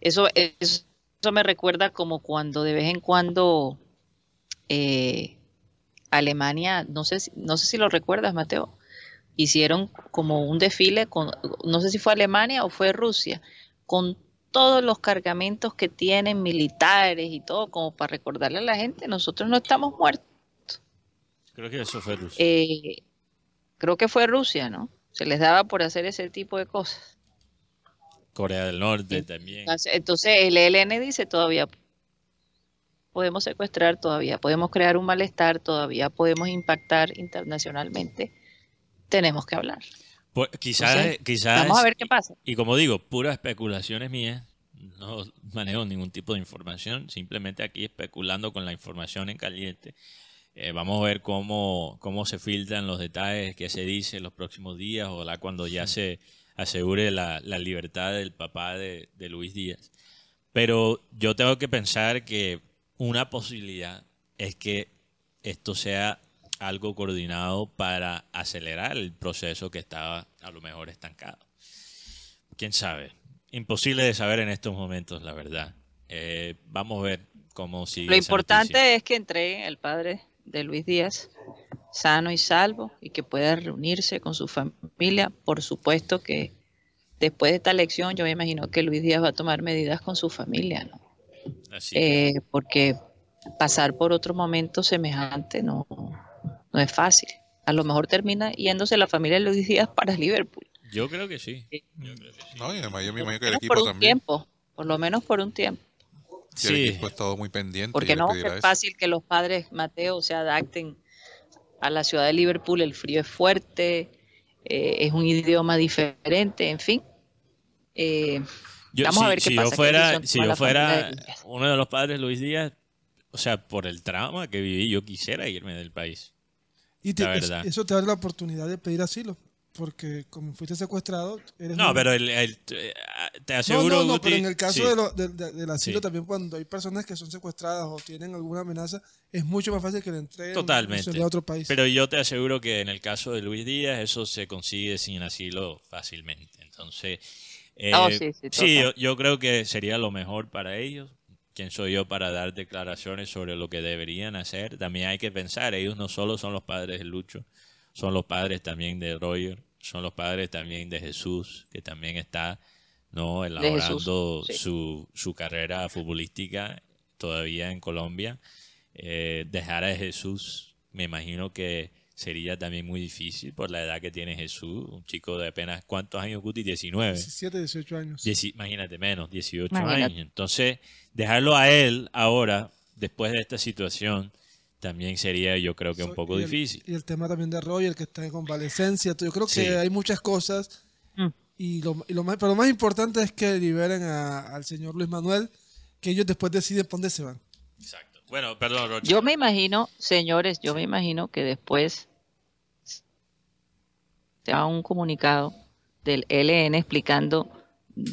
Eso, eso, eso me recuerda como cuando de vez en cuando eh, Alemania, no sé, si- no sé si lo recuerdas, Mateo, hicieron como un desfile con, no sé si fue Alemania o fue Rusia, con todos los cargamentos que tienen militares y todo, como para recordarle a la gente, nosotros no estamos muertos. Creo que eso fue Rusia. Eh, creo que fue Rusia, ¿no? Se les daba por hacer ese tipo de cosas. Corea del Norte también. Entonces el ELN dice todavía podemos secuestrar, todavía podemos crear un malestar, todavía podemos impactar internacionalmente. Tenemos que hablar. Pues, quizás, quizás, Vamos a ver qué pasa. y como digo, puras especulaciones mías, no manejo ningún tipo de información, simplemente aquí especulando con la información en caliente. Eh, vamos a ver cómo, cómo se filtran los detalles, qué se dice en los próximos días, ojalá cuando ya se asegure la, la libertad del papá de, de Luis Díaz. Pero yo tengo que pensar que una posibilidad es que esto sea algo coordinado para acelerar el proceso que estaba a lo mejor estancado. ¿Quién sabe? Imposible de saber en estos momentos, la verdad. Eh, vamos a ver cómo sigue. Lo esa importante noticia. es que entreguen el padre de Luis Díaz sano y salvo y que pueda reunirse con su familia. Por supuesto que después de esta elección yo me imagino que Luis Díaz va a tomar medidas con su familia, ¿no? Eh, porque pasar por otro momento semejante no, no es fácil. A lo mejor termina yéndose la familia de Luis Díaz para Liverpool. Yo creo que sí. Sí. Yo creo que sí. No, y además yo me imagino que el equipo por un también. tiempo, por lo menos por un tiempo. Y el Sí. equipo ha estado muy pendiente. Porque no es eso. fácil que los padres, Mateo, se adapten a la ciudad de Liverpool. El frío es fuerte, eh, es un idioma diferente, en fin. Eh, Yo- Vamos si, a ver qué si pasa, yo fuera, si yo fuera de Luis Díaz. uno de los padres Luis Díaz, o sea, por el trauma que viví, yo quisiera irme del país. Y te- La es- verdad. eso te da la oportunidad de pedir asilo. Porque como fuiste secuestrado, eres No, un- pero el, el- te No, aseguro, no, no, Guti, pero en el caso sí. de lo- de- de- del asilo Sí. también cuando hay personas que son secuestradas o tienen alguna amenaza, es mucho más fácil que le entreguen Totalmente. a otro país. Pero yo te aseguro que en el caso de Luis Díaz eso se consigue sin asilo fácilmente. Entonces, eh, Oh, sí, sí, yo, yo creo que sería lo mejor para ellos. ¿Quién soy yo para dar declaraciones sobre lo que deberían hacer? También hay que pensar, ellos no solo son los padres de Lucho, son los padres también de Roger, son los padres también de Jesús, que también está no elaborando Jesús, su, su carrera futbolística todavía en Colombia. Eh, dejar a Jesús, me imagino que sería también muy difícil por la edad que tiene Jesús, un chico de apenas, ¿cuántos años, Guti? 19. 17, 18 años. Dieci- imagínate, menos, 18 Imagínate. años. Entonces, dejarlo a él ahora, después de esta situación, también sería yo creo que un So- poco y el- difícil. Y el tema también de Roger, que está en convalecencia. Yo creo que Sí. hay muchas cosas. Mm. Y lo, y lo más, pero lo más importante es que liberen a- al señor Luis Manuel, que ellos después deciden por dónde se van. Exacto. Bueno, perdón, Rocha. Yo me imagino, señores, yo me imagino que después haga un comunicado del LN explicando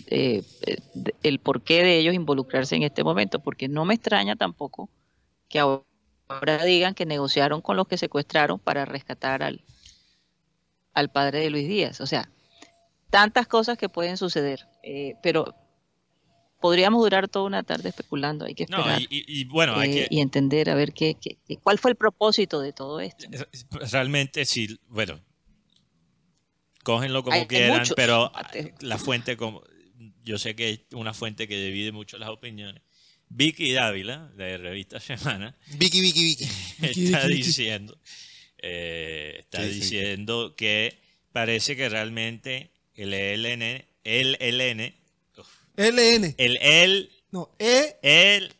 eh, eh, el porqué de ellos involucrarse en este momento, porque no me extraña tampoco que ahora digan que negociaron con los que secuestraron para rescatar al, al padre de Luis Díaz. O sea, tantas cosas que pueden suceder, eh, pero podríamos durar toda una tarde especulando, hay que esperar. y, y- y bueno, hay eh, que... y entender a ver qué- qué- cuál fue el propósito de todo esto. Realmente sí, bueno, cógenlo como Hay- quieran, pero la fuente, como yo sé que es una fuente que divide mucho las opiniones. Vicky Dávila, de Revista Semana, Vicky, Vicky, Vicky. Está Vicky, diciendo, eh, está Sí, sí. diciendo que parece que realmente el ELN, el ELN, LN. el el, No, E. el,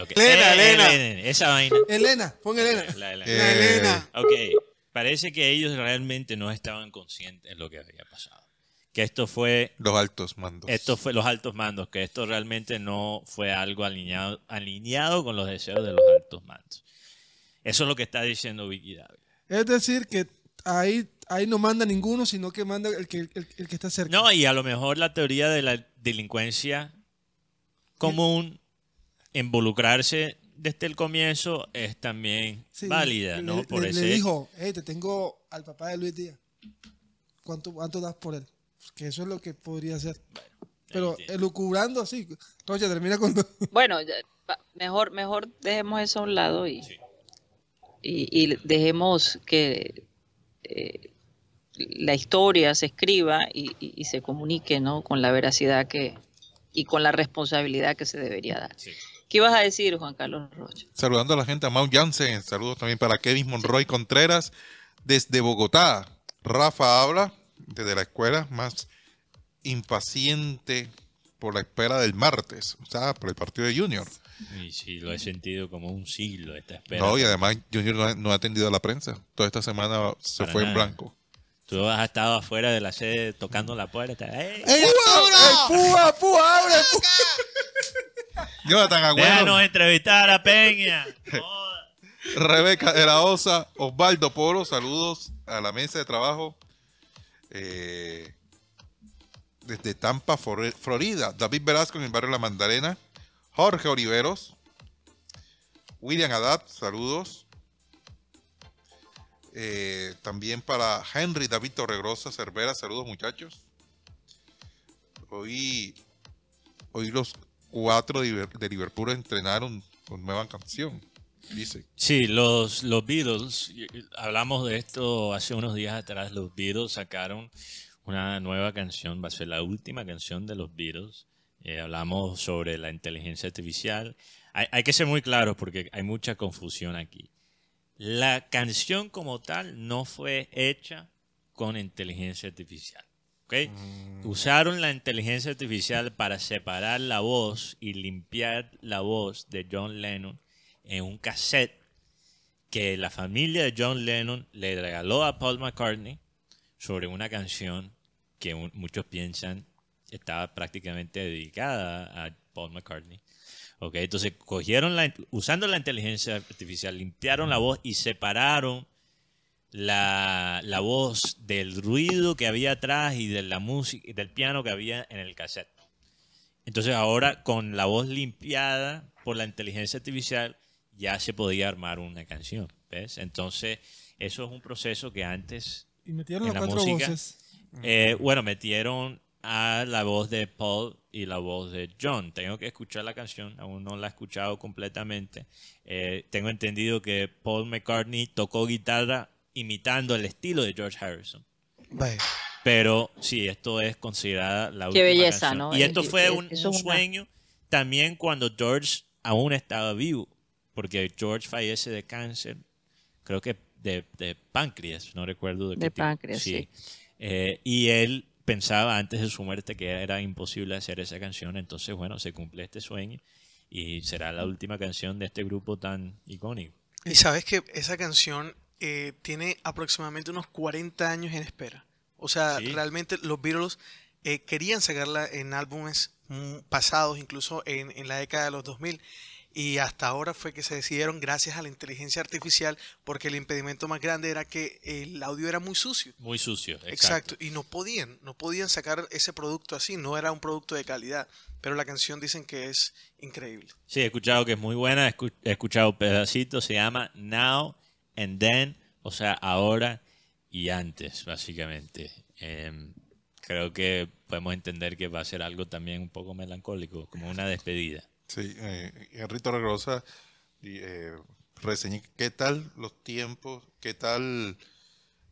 ok, Elena, el Elena. ELN, esa vaina. Elena. Pon Elena. La Elena. Eh, Elena. Ok, parece que ellos realmente no estaban conscientes de lo que había pasado. Que esto fue, Los altos mandos. esto fue los altos mandos, que esto realmente no fue algo alineado, alineado con los deseos de los altos mandos. Eso es lo que está diciendo Vicky Dávila. Es decir, que ahí, ahí no manda ninguno, sino que manda el que, el, el que está cerca. No, y a lo mejor la teoría de la delincuencia común, involucrarse desde el comienzo, es también Sí, válida, le- ¿no? Le, Por le ese, dijo, hey, te tengo al papá de Luis Díaz. ¿Cuánto, cuánto das por él? Que eso es lo que podría ser. Pero elucubrando así. Rocha, termina con... Bueno, mejor, mejor dejemos eso a un lado y, Sí. y, y dejemos que eh, la historia se escriba y, y- y se comunique ¿no? con la veracidad que y con la responsabilidad que se debería dar. Sí. ¿Qué ibas a decir, Juan Carlos Rocha? Saludando a la gente, a Mount Jansen. Saludos también para Kevin Monroy Contreras desde Bogotá. Rafa habla desde la escuela más impaciente por la espera del martes, o sea, por el partido de Junior. Y sí, lo he sentido como un siglo esta espera. No, y además Junior no ha, no ha atendido a la prensa. Toda esta semana se Para fue en blanco. Tú has estado afuera de la sede tocando la puerta. ¡Ey! ¡Ey, púa, púa, abre! púa! Jonathan Agüero, Déjanos entrevistar a Peña. Rebeca de la Osa, Osvaldo Polo, saludos a la mesa de trabajo. Eh, desde Tampa, Flor- Florida. David Velasco en el barrio La Mandarena. Jorge Oliveros. William Haddad, saludos. Eh, también para Henry David Torregrosa Cervera, saludos muchachos. Hoy, hoy los cuatro de Liverpool entrenaron con nueva canción, dice. Sí, los, los Beatles, hablamos de esto hace unos días atrás, los Beatles sacaron una nueva canción, va a ser la última canción de los Beatles. Eh, hablamos sobre la inteligencia artificial. Hay, hay que ser muy claros porque hay mucha confusión aquí. La canción como tal no fue hecha con inteligencia artificial. Usaron la inteligencia artificial para separar la voz y limpiar la voz de John Lennon en un cassette que la familia de John Lennon le regaló a Paul McCartney sobre una canción que muchos piensan estaba prácticamente dedicada a Paul McCartney. Ok, entonces cogieron la, usando la inteligencia artificial, limpiaron la voz y separaron la, la voz del ruido que había atrás y de la música y del piano que había en el cassette. Entonces ahora con la voz limpiada por la inteligencia artificial ya se podía armar una canción, ¿ves? Entonces eso es un proceso que antes Y metieron En las la cuatro música. voces. eh, bueno, metieron a la voz de Paul y la voz de John. Tengo que escuchar la canción, aún no la he escuchado completamente. Eh, tengo entendido que Paul McCartney tocó guitarra imitando el estilo de George Harrison. Pero sí, esto es considerada la Qué última belleza, canción. ¿no? Y esto fue un, una- sueño también cuando George aún estaba vivo, porque George fallece de cáncer, creo que de, de páncreas, no recuerdo de qué De tipo. páncreas, sí. Eh, y él pensaba antes de su muerte que era imposible hacer esa canción, entonces bueno, se cumple este sueño y será la última canción de este grupo tan icónico. Y sabes que esa canción eh, tiene aproximadamente unos 40 años en espera. O sea, Sí. realmente los Beatles eh, querían sacarla en álbumes mm, pasados, incluso en, en la década de los 2000. Y hasta ahora fue que se decidieron gracias a la inteligencia artificial, porque el impedimento más grande era que el audio era muy sucio. Muy sucio, exacto. Exacto. Y no podían, no podían sacar ese producto así, no era un producto de calidad. Pero la canción dicen que es increíble. Sí, he escuchado que es muy buena, he escuchado pedacitos, se llama Now and Then, o sea, ahora y antes, básicamente. Em, creo que podemos entender que va a ser algo también un poco melancólico, como una despedida. Sí, eh, Henrito Regrosa eh, reseñé qué tal los tiempos, qué tal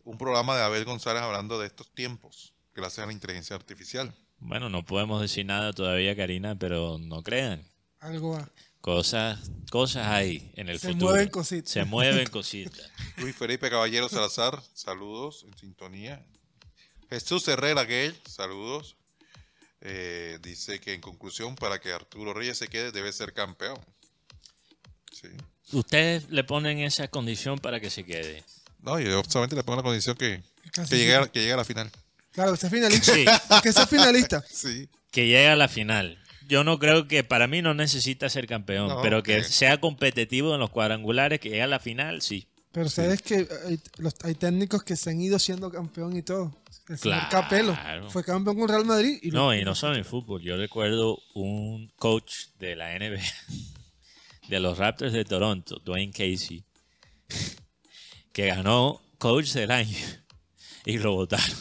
un programa de Abel González hablando de estos tiempos, gracias a la inteligencia artificial. Bueno, no podemos decir nada todavía, Karina, pero no crean. Algo va. Cosas, cosas hay en el Se futuro. mueven cositas. Se mueven cositas. Luis Felipe Caballero Salazar, saludos en sintonía. Jesús Herrera Gay, saludos. Eh, dice que en conclusión, para que Arturo Reyes se quede, debe ser campeón. Sí. Ustedes le ponen esa condición para que se quede. No, yo solamente le pongo la condición que, que, llegue, a, que llegue a la final. Claro, que sea finalista. Sí. Que sea finalista. Sí. que llegue a la final. Yo no creo que para mí no necesita ser campeón, No, pero que sea competitivo en los cuadrangulares, que llegue a la final, sí. Pero sabes que hay, los- hay técnicos que se han ido siendo campeón y todo. El señor Claro. Fue campeón con Real Madrid. Y No, y no solo en el fútbol. Yo recuerdo un coach de la NBA, de los Raptors de Toronto, Dwayne Casey, que ganó coach del año y lo votaron.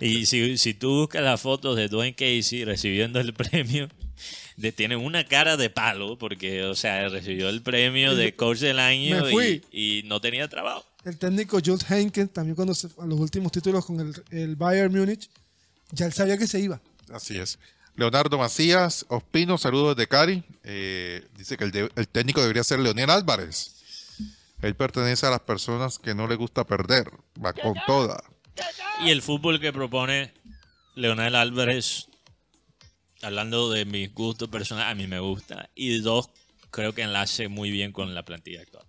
Y si, si tú buscas las fotos de Dwayne Casey recibiendo el premio, de, tiene una cara de palo, porque, o sea, recibió el premio de coach del año y, y no tenía trabajo. El técnico Jules Heynckes, también cuando se, a los últimos títulos con el, el Bayern Múnich, ya él sabía que se iba. Así es. Leonardo Macías, Ospino, saludos desde Cari. Eh, dice que el, de- el técnico debería ser Leonel Álvarez. Él pertenece a las personas que no le gusta perder. Va con toda. Y el fútbol que propone Leonel Álvarez, hablando de mis gustos personales, a mí me gusta. Y dos, creo que enlace muy bien con la plantilla actual.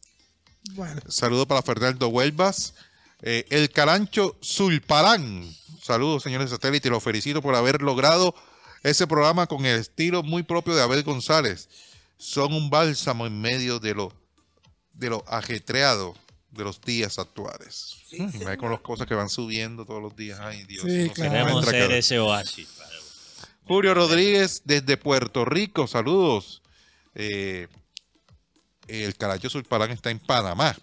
Bueno, Saludos para Fernando Huelvas. Eh, el Carancho Zulparán. Saludos, señores satélite. Los felicito por haber logrado ese programa con el estilo muy propio de Abel González. Son un bálsamo en medio de lo, de lo ajetreado de los días actuales. Mm, ve con las cosas que van subiendo todos los días. Ay, Dios. Sí, se claro. Ser ese oasis. para- Julio Rodríguez desde Puerto Rico, saludos. Eh, el Caracho Zulparán está en Panamá.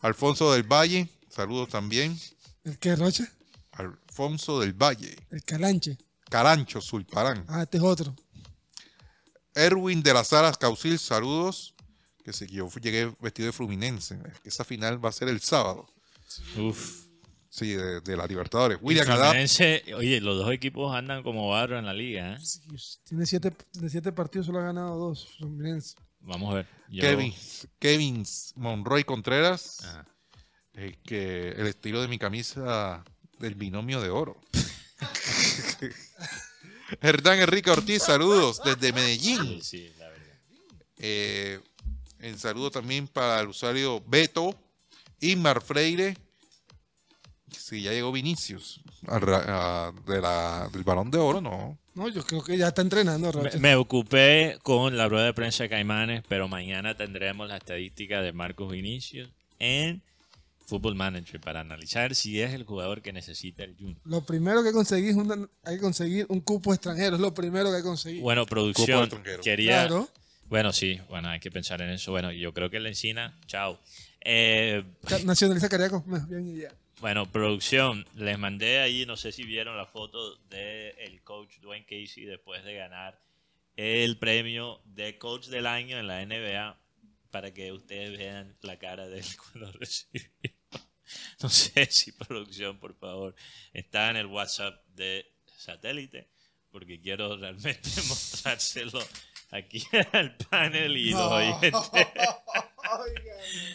Alfonso del Valle, saludos también. ¿el que Rocha? Alfonso del Valle, El Calanche. Carancho Zulparán. Ah, este es otro. Erwin de las Alas Caucil, saludos. Que yo llegué vestido de Fluminense. Esa final va a ser el sábado. Uf. Sí, de, de la Libertadores. William Adap. Fluminense, oye, los dos equipos andan como barro en la liga. ¿eh? Sí, Tiene siete, de siete partidos, solo ha ganado dos. Fluminense. Vamos a ver. Yo- Kevin, Kevin Monroy Contreras. Ajá. eh, que el estilo de mi camisa del binomio de oro. Hernán Enrique Ortiz, saludos desde Sí, Medellín. sí, la verdad. Eh, el saludo también para el usuario Beto, Inmar Freire. Sí, ya llegó Vinicius a- de la- del balón de oro, ¿no? No, yo creo que ya está entrenando, Me, ocupé con la rueda de prensa de Caimanes, pero mañana tendremos la estadística de Marcos Vinicius en Football Manager para analizar si es el jugador que necesita el Junior. Lo primero que conseguí es una- hay que conseguir un cupo extranjero, es lo primero que conseguir. Bueno, producción, extranjero. quería... Claro. Bueno, sí, bueno, hay que pensar en eso. Bueno, yo creo que la encina, chao. Eh, Nacionaliza Cariaco, bien y ya. Bueno, producción, les mandé ahí, no sé si vieron la foto del el coach Dwayne Casey después de ganar el premio de coach del año en la NBA para que ustedes vean la cara de él cuando recibió. No sé si producción, por favor, está en el WhatsApp de satélite porque quiero realmente mostrárselo aquí al panel y los oyentes.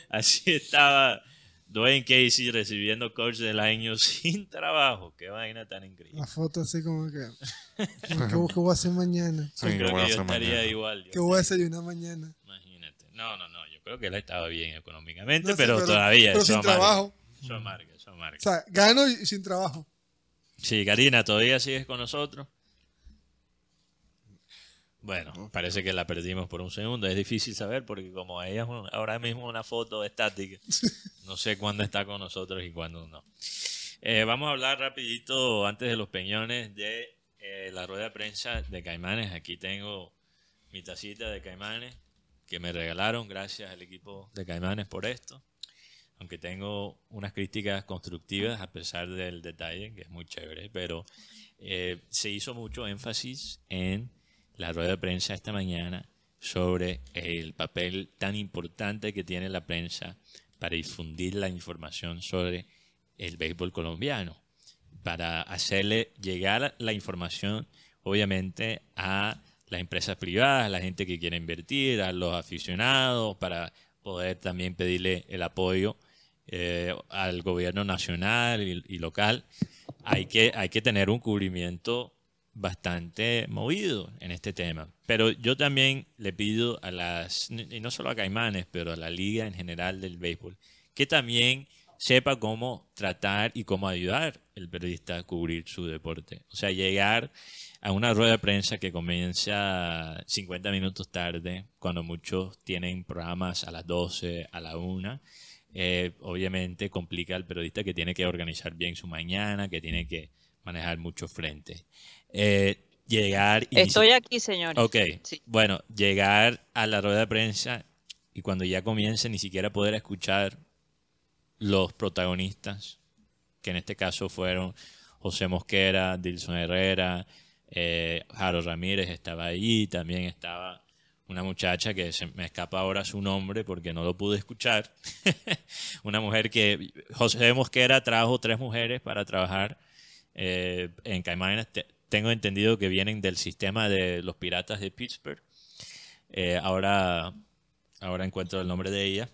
Así estaba Dwayne Casey recibiendo coach del año sin trabajo. Qué vaina tan increíble. La foto así como que... ¿Qué, voy a hacer mañana? Sí, Creo voy a que yo hacer estaría mañana. igual. yo ¿Qué voy a desayunar mañana? Imagínate. No, no, no. Yo creo que él estaba bien económicamente, No sé, pero, todavía Pero eso sin amarga. trabajo. Eso amarga, eso amarga. O sea, gano y, y sin trabajo. Sí, Karina, ¿todavía sigues con nosotros? Bueno, parece que la perdimos por un segundo. Es difícil saber porque como ella es un- ahora mismo una foto estática, no sé cuándo está con nosotros y cuándo no. Eh, vamos a hablar rapidito antes de los peñones de eh, la rueda de prensa de Caimanes. Aquí tengo mi tacita de Caimanes que me regalaron gracias al equipo de Caimanes por esto. Aunque tengo unas críticas constructivas a pesar del detalle, que es muy chévere, pero eh, se hizo mucho énfasis en la rueda de prensa esta mañana sobre el papel tan importante que tiene la prensa para difundir la información sobre el béisbol colombiano, para hacerle llegar la información, obviamente, a las empresas privadas, a la gente que quiere invertir, a los aficionados, para poder también pedirle el apoyo eh, al gobierno nacional y, y local. Hay que, hay que tener un cubrimiento bastante movido en este tema. Pero yo también le pido a las, y no solo a Caimanes, pero a la liga en general del béisbol, que también sepa cómo tratar y cómo ayudar el periodista a cubrir su deporte. O sea, llegar a una rueda de prensa que comienza 50 minutos tarde, cuando muchos tienen programas a las 12, a la 1, eh, obviamente complica al periodista que tiene que organizar bien su mañana, que tiene que manejar muchos frentes. Eh, llegar y... Estoy aquí, señores. Ok, Sí. bueno, llegar a la rueda de prensa y cuando ya comience ni siquiera poder escuchar los protagonistas, que en este caso fueron José Mosquera, Dilson Herrera, eh, Jaro Ramírez estaba ahí, también estaba una muchacha que se me escapa ahora su nombre porque no lo pude escuchar, una mujer que José Mosquera trajo tres mujeres para trabajar eh, en Caimanes. Te- tengo entendido que vienen del sistema de los piratas de Pittsburgh. Eh, ahora, ahora encuentro el nombre de ella.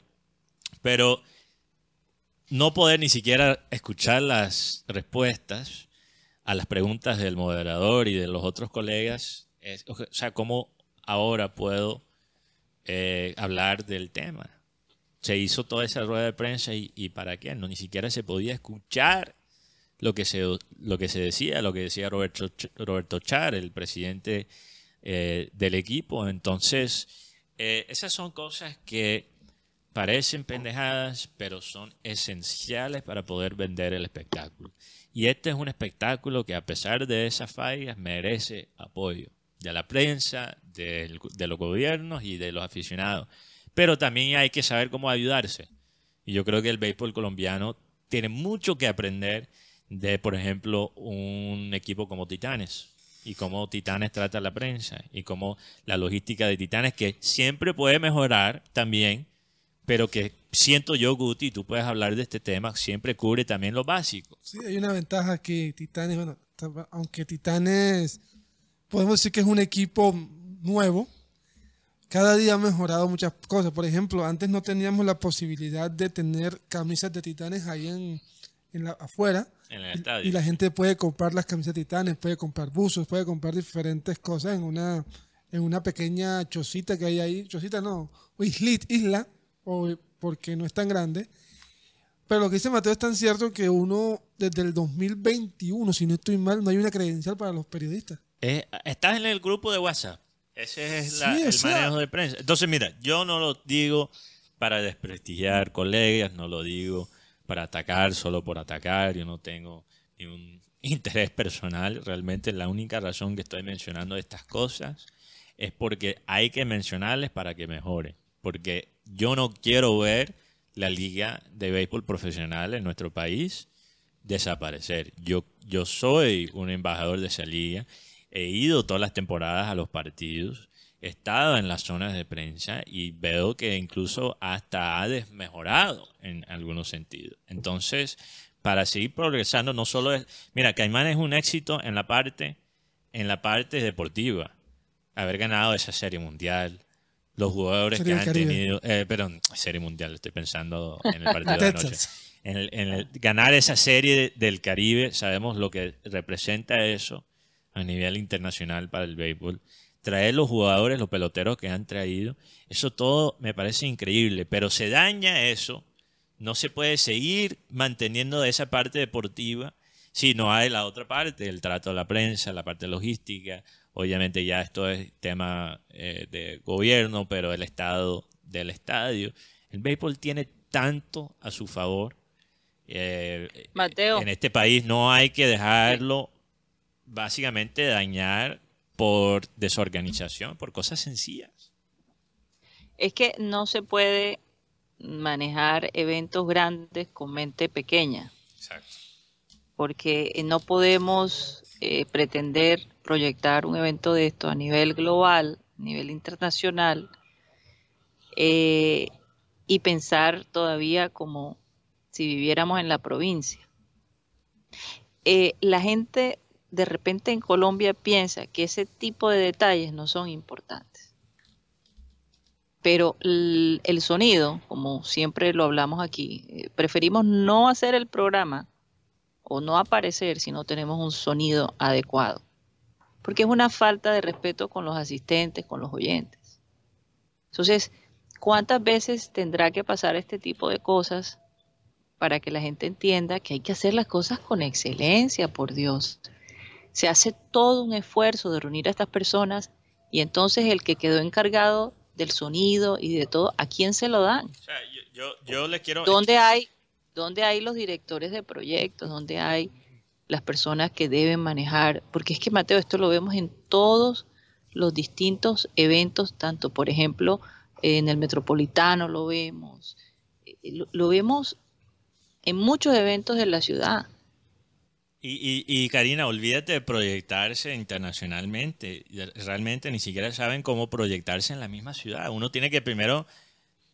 Pero no poder ni siquiera escuchar las respuestas a las preguntas del moderador y de los otros colegas, o sea, ¿cómo ahora puedo eh, hablar del tema? Se hizo toda esa rueda de prensa y, y ¿para qué? No, ni siquiera se podía escuchar lo que se, lo que se decía, lo que decía Roberto, Roberto Char, el presidente eh, del equipo. Entonces, eh, esas son cosas que parecen pendejadas, pero son esenciales para poder vender el espectáculo. Y este es un espectáculo que a pesar de esas fallas merece apoyo de la prensa, del- de los gobiernos y de los aficionados. Pero también hay que saber cómo ayudarse. Y yo creo que el béisbol colombiano tiene mucho que aprender de, por ejemplo, un equipo como Titanes y cómo Titanes trata la prensa y cómo la logística de Titanes, que siempre puede mejorar también, pero que siento yo, Guti, tú puedes hablar de este tema, siempre cubre también lo básico. Sí, hay una ventaja que Titanes, bueno, aunque Titanes, podemos decir que es un equipo nuevo, cada día ha mejorado muchas cosas. Por ejemplo, antes no teníamos la posibilidad de tener camisas de Titanes ahí en, en la, afuera. En el Y estadio. la gente puede comprar las camisetas titanes, puede comprar buzos, puede comprar diferentes cosas en una, en una pequeña chocita que hay ahí. Chocita no, o islit, isla, o, porque no es tan grande. Pero lo que dice Mateo es tan cierto que uno, desde el 2021, si no estoy mal, no hay una credencial para los periodistas. Eh, estás en el grupo de WhatsApp. Ese es la- Sí, el sea- manejo de prensa. Entonces, mira, yo no lo digo para desprestigiar colegas, no lo digo para atacar solo por atacar. Yo no tengo ningún interés personal. Realmente la única razón que estoy mencionando estas cosas es porque hay que mencionarles para que mejoren. Porque yo no quiero ver la liga de béisbol profesional en nuestro país desaparecer. Yo, yo soy un embajador de esa liga. He ido todas las temporadas a los partidos. He estado en las zonas de prensa y veo que incluso hasta ha desmejorado en algunos sentidos. Entonces, para seguir progresando, no solo es... Mira, Caimán es un éxito en la parte, en la parte deportiva. Haber ganado esa serie mundial, los jugadores Serie que han Caribe. tenido... Eh, perdón, serie mundial, estoy pensando en el partido de anoche Texas. en el- en el- ganar esa serie de- del Caribe, sabemos lo que representa eso a nivel internacional para el béisbol. Traer los jugadores, los peloteros que han traído, eso todo me parece increíble, pero se daña eso, no se puede seguir manteniendo esa parte deportiva si no hay la otra parte, el trato de la prensa, la parte logística. Obviamente ya esto es tema eh, de gobierno, pero el estado del estadio. El béisbol tiene tanto a su favor. eh, Mateo. En este país no hay que dejarlo básicamente dañar por desorganización, por cosas sencillas. Es que no se puede manejar eventos grandes con mente pequeña, Exacto. porque eh, no podemos eh, pretender proyectar un evento de esto a nivel global, a nivel internacional, eh, y pensar todavía como si viviéramos en la provincia. Eh, la gente de repente en Colombia piensa que ese tipo de detalles no son importantes. Pero el, sonido, como siempre lo hablamos aquí, eh, preferimos no hacer el programa o no aparecer si no tenemos un sonido adecuado. Porque es una falta de respeto con los asistentes, con los oyentes. Entonces, ¿cuántas veces tendrá que pasar este tipo de cosas para que la gente entienda que hay que hacer las cosas con excelencia, por Dios? Se hace todo un esfuerzo de reunir a estas personas y entonces el que quedó encargado del sonido y de todo, ¿a quién se lo dan? O sea, yo, yo, quiero... ¿Dónde hay, dónde hay los directores de proyectos? ¿Dónde hay las personas que deben manejar? Porque es que, Mateo, esto lo vemos en todos los distintos eventos, tanto, por ejemplo, en el Metropolitano lo vemos, eh, lo, lo vemos en muchos eventos de la ciudad. Y, y, y Karina, olvídate de proyectarse internacionalmente. Realmente ni siquiera saben cómo proyectarse en la misma ciudad. Uno tiene que primero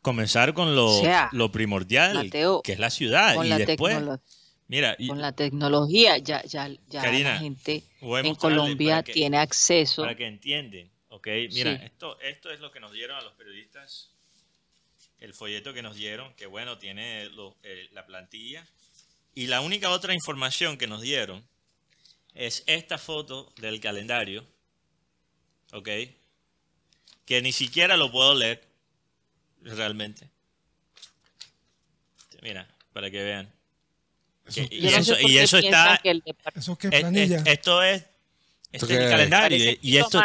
comenzar con lo, O sea, lo primordial, Mateo, que es la ciudad. Y la, después, mira, y con la tecnología ya, ya, ya Karina, la gente en Colombia que- tiene acceso. para que entienden, ¿ok? Mira, Sí. esto, esto es lo que nos dieron a los periodistas, el folleto que nos dieron, que bueno, tiene lo- eh, la plantilla. Y la única otra información que nos dieron es esta foto del calendario, ¿ok? Que ni siquiera lo puedo leer, realmente. Mira, para que vean. Que- y Yo no sé eso, y eso está... que el depart- Eso que Es- es- planilla. esto es, ¿Esto este es el calendario y- y esto,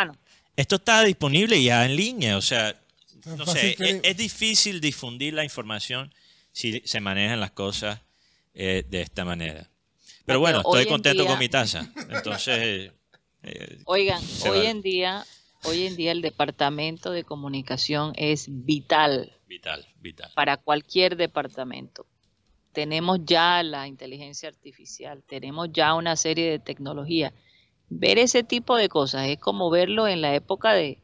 está disponible ya en línea, o sea, no sé, que- es, es difícil difundir la información si se manejan las cosas eh, de esta manera. Pero bueno, estoy en contento día- con mi taza, entonces eh, Oigan, Se hoy vale. en día, hoy en día el departamento de comunicación es vital vital, vital. para cualquier departamento. Tenemos ya la inteligencia artificial, tenemos ya una serie de tecnología. Ver ese tipo de cosas es como verlo en la época de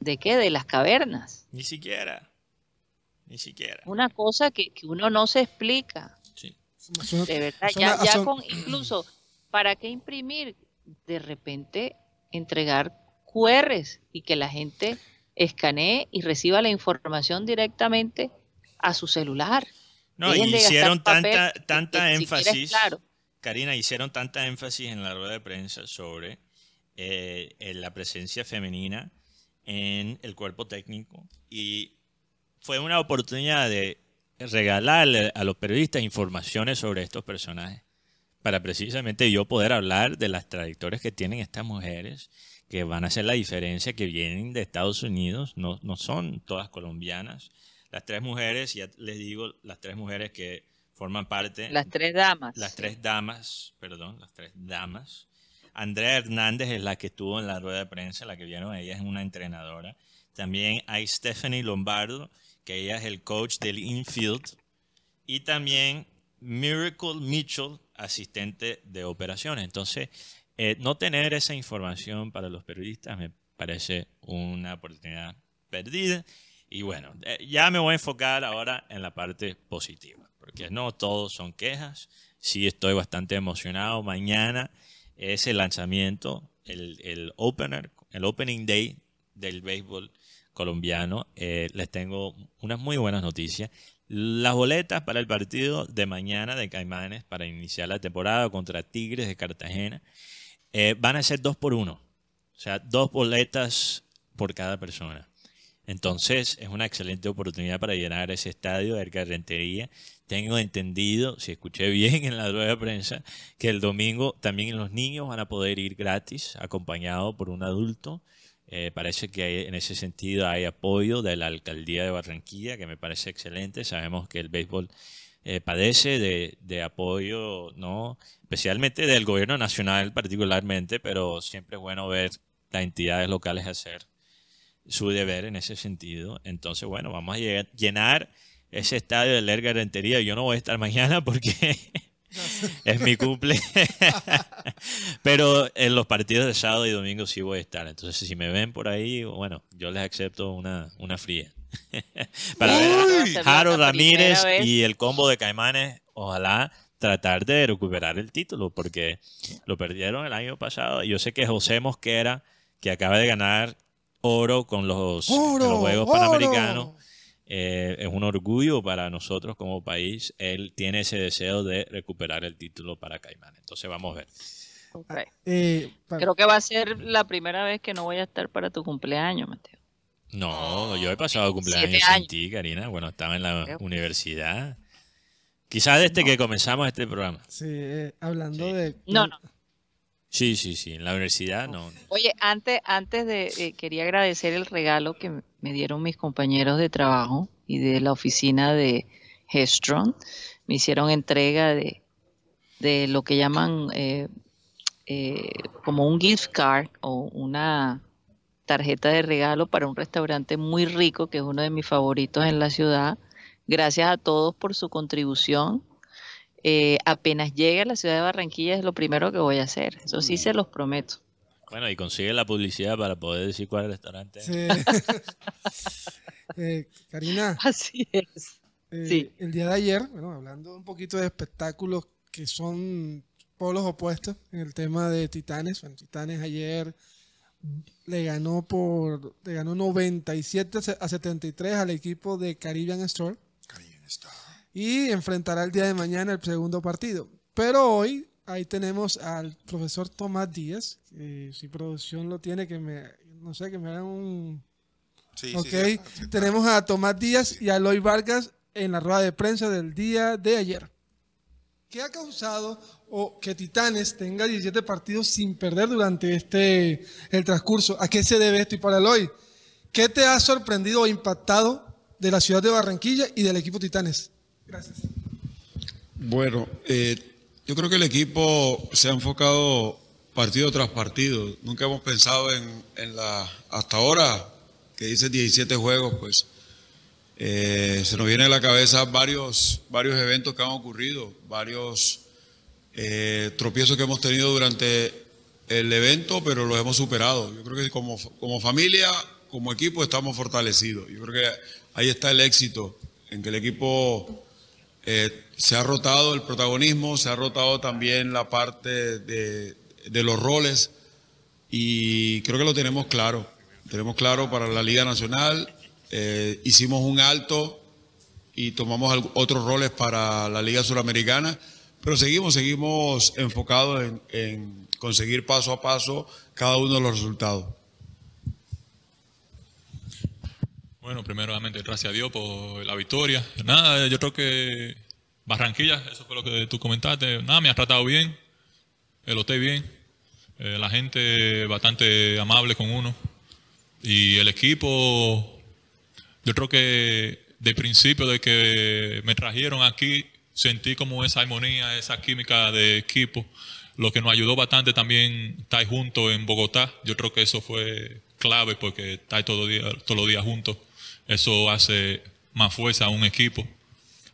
¿de qué? De las cavernas. Ni siquiera, ni siquiera. Una cosa que, que uno no se explica. Suena- De verdad, suena ya, ya son- con incluso, ¿para qué imprimir? De repente entregar QRs y que la gente escanee y reciba la información directamente a su celular. No, y hicieron tanta, tanta énfasis. claro. Karina, hicieron tanta énfasis en la rueda de prensa sobre eh, en la presencia femenina en el cuerpo técnico y fue una oportunidad de regalarle a los periodistas informaciones sobre estos personajes para precisamente yo poder hablar de las trayectorias que tienen estas mujeres que van a hacer la diferencia, que vienen de Estados Unidos, no, no son todas colombianas. Las tres mujeres, ya les digo, las tres mujeres que forman parte. Las tres damas. Las tres damas, perdón, las tres damas. Andrea Hernández es la que estuvo en la rueda de prensa, la que vieron, ella es una entrenadora. También hay Stephanie Lombardo, que ella es el coach del infield. Y también Miracle Mitchell, asistente de operaciones. Entonces, eh, no tener esa información para los periodistas me parece una oportunidad perdida. Y bueno, eh, ya me voy a enfocar ahora en la parte positiva, porque no todos son quejas. Sí estoy bastante emocionado. Mañana es el lanzamiento, el, el opener, el opening day del béisbol colombiano. Eh, les tengo unas muy buenas noticias. Las boletas para el partido de mañana de Caimanes para iniciar la temporada contra Tigres de Cartagena eh, van a ser dos por uno. O sea, dos boletas por cada persona. Entonces, es una excelente oportunidad para llenar ese estadio de Rentería. Tengo entendido, si escuché bien en la rueda de prensa, que el domingo también los niños van a poder ir gratis, acompañados por un adulto. Eh, parece que en ese sentido hay apoyo de la alcaldía de Barranquilla, que me parece excelente. Sabemos que el béisbol eh, padece de, de, apoyo, ¿no? especialmente del gobierno nacional particularmente, pero siempre es bueno ver las entidades locales hacer su deber en ese sentido. Entonces, bueno, vamos a llenar ese estadio de Lerga Rentería. Yo no voy a estar mañana porque es mi cumple. Pero en los partidos de sábado y domingo sí voy a estar. Entonces, si me ven por ahí, bueno, yo les acepto una, una fría. Para ver a Jaro Ramírez y el combo de Caimanes, ojalá tratar de recuperar el título, porque lo perdieron el año pasado. Yo sé que José Mosquera, que acaba de ganar oro con los, los Juegos Panamericanos, eh, es un orgullo para nosotros como país. Él tiene ese deseo de recuperar el título para Caimanes. Entonces vamos a ver. Eh, Creo que va a ser la primera vez que no voy a estar para tu cumpleaños, Mateo. No, yo he pasado cumpleaños sin ti, Karina. Bueno, estaba en la universidad. Quizás desde que comenzamos este programa. Sí, eh, hablando de... No, no. Sí, sí, sí, en la universidad no. Oye, antes, antes de, eh, quería agradecer el regalo que me dieron mis compañeros de trabajo y de la oficina de Hestron. Me hicieron entrega de, de lo que llaman eh, como un gift card o una tarjeta de regalo para un restaurante muy rico, que es uno de mis favoritos en la ciudad. Gracias a todos por su contribución. Eh, apenas llegue a la ciudad de Barranquilla es lo primero que voy a hacer. Eso sí se los prometo. Bueno, y consigue la publicidad para poder decir cuál es el restaurante. Sí. Eh, Karina. Así es. Eh, sí. El día de ayer, bueno, hablando un poquito de espectáculos que son polos opuestos en el tema de Titanes. Bueno, Titanes ayer le ganó por le ganó 97 a 73 al equipo de Caribbean Store. Y enfrentará el día de mañana el segundo partido. Pero hoy ahí tenemos al profesor Tomás Díaz, si producción lo tiene, que me, no sé, que me hagan un... Sí, ok, tenemos a Tomás Díaz y a Eloy Vargas en la rueda de prensa del día de ayer. ¿Qué ha causado o que Titanes tenga 17 partidos sin perder durante este el transcurso? ¿A qué se debe esto? Y para hoy, ¿qué te ha sorprendido o impactado de la ciudad de Barranquilla y del equipo Titanes? Gracias. Bueno, eh, yo creo que el equipo se ha enfocado partido tras partido. Nunca hemos pensado en, la hasta ahora que dice 17 juegos, pues eh, se nos viene a la cabeza varios, varios eventos que han ocurrido, varios eh, tropiezos que hemos tenido durante el evento, pero los hemos superado. Yo creo que como, como familia, como equipo, estamos fortalecidos. Yo creo que ahí está el éxito, en que el equipo eh, se ha rotado el protagonismo, se ha rotado también la parte de, los roles y creo que lo tenemos claro. Tenemos claro para la Liga Nacional eh, hicimos un alto y tomamos otros roles para la Liga Suramericana, Pero seguimos, seguimos enfocados en, en conseguir paso a paso cada uno de los resultados. Bueno, primeramente, gracias a Dios por la victoria. Nada, yo creo que Barranquilla, eso fue lo que tú comentaste. Nada, me ha tratado bien, el hotel bien, eh, la gente bastante amable con uno. Y el equipo, yo creo que de principio de que me trajeron aquí, sentí como esa armonía, esa química de equipo, lo que nos ayudó bastante también estar juntos en Bogotá. Yo creo que eso fue clave porque estar todos los días juntos, eso hace más fuerza a un equipo.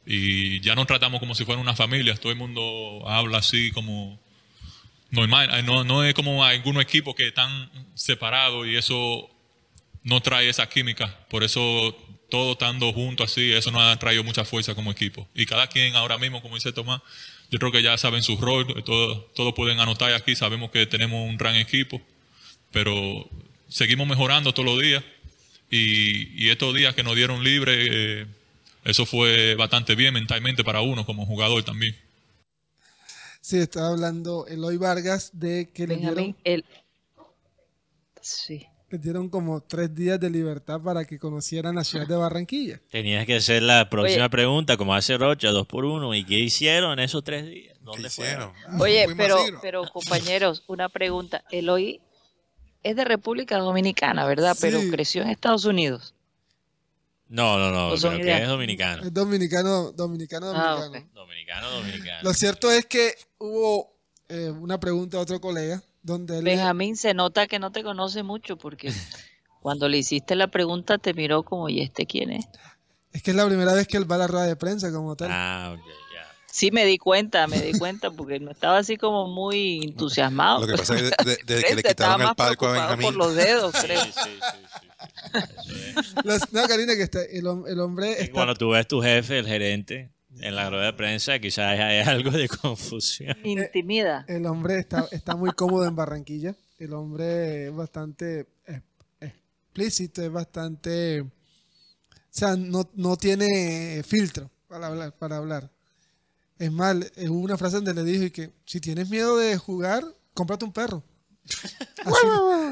Y ya nos tratamos como si fuera una familia, todo el mundo habla así como normal, no, no es como algunos equipos que están separados y eso no trae esa química, por eso todo estando juntos así, eso nos ha traído mucha fuerza como equipo. Y cada quien ahora mismo, como dice Tomás, yo creo que ya saben su rol, todos todo pueden anotar aquí, sabemos que tenemos un gran equipo, pero seguimos mejorando todos los días y, y estos días que nos dieron libre, eh, eso fue bastante bien mentalmente para uno como jugador también. Sí, estaba hablando Eloy Vargas de que le dieron, el... Sí. le dieron como tres días de libertad para que conocieran la ciudad de Barranquilla. Tenías que hacer la próxima Oye. pregunta, como hace Rocha, dos por uno. ¿Y qué hicieron en esos tres días? ¿Qué ¿Dónde fueron? Oye, Fuimos pero, pero compañeros, una pregunta. Eloy es de República Dominicana, ¿verdad? Pero creció en Estados Unidos. No, no, no, es dominicano. Es dominicano, dominicano, Ah, dominicano. Dominicano, dominicano. Lo cierto es que hubo eh, una pregunta a otro colega donde él le- Benjamín, se nota que no te conoce mucho porque cuando le hiciste la pregunta te miró como, ¿y este quién es? es que es la primera vez que él va a la rueda de prensa como tal. Ah, ok. Sí, me di cuenta, me di cuenta porque no estaba así como muy entusiasmado. Lo que pasa es que de- de- desde que le estaba quitaron el más palco a preocupado Benjamín. por los dedos, creo. sí, sí, sí. Los- no, Karina, que está, el, hom- el hombre Y cuando tú ves tu jefe, el gerente, en la rueda de prensa, quizás hay algo de confusión. Intimida. el hombre está, está muy cómodo en Barranquilla. El hombre es bastante eh, explícito, es bastante... O sea, no, no tiene filtro para hablar. Para hablar. Es eh, hubo una frase donde le dijo y que si tienes miedo de jugar, cómprate un perro. Así,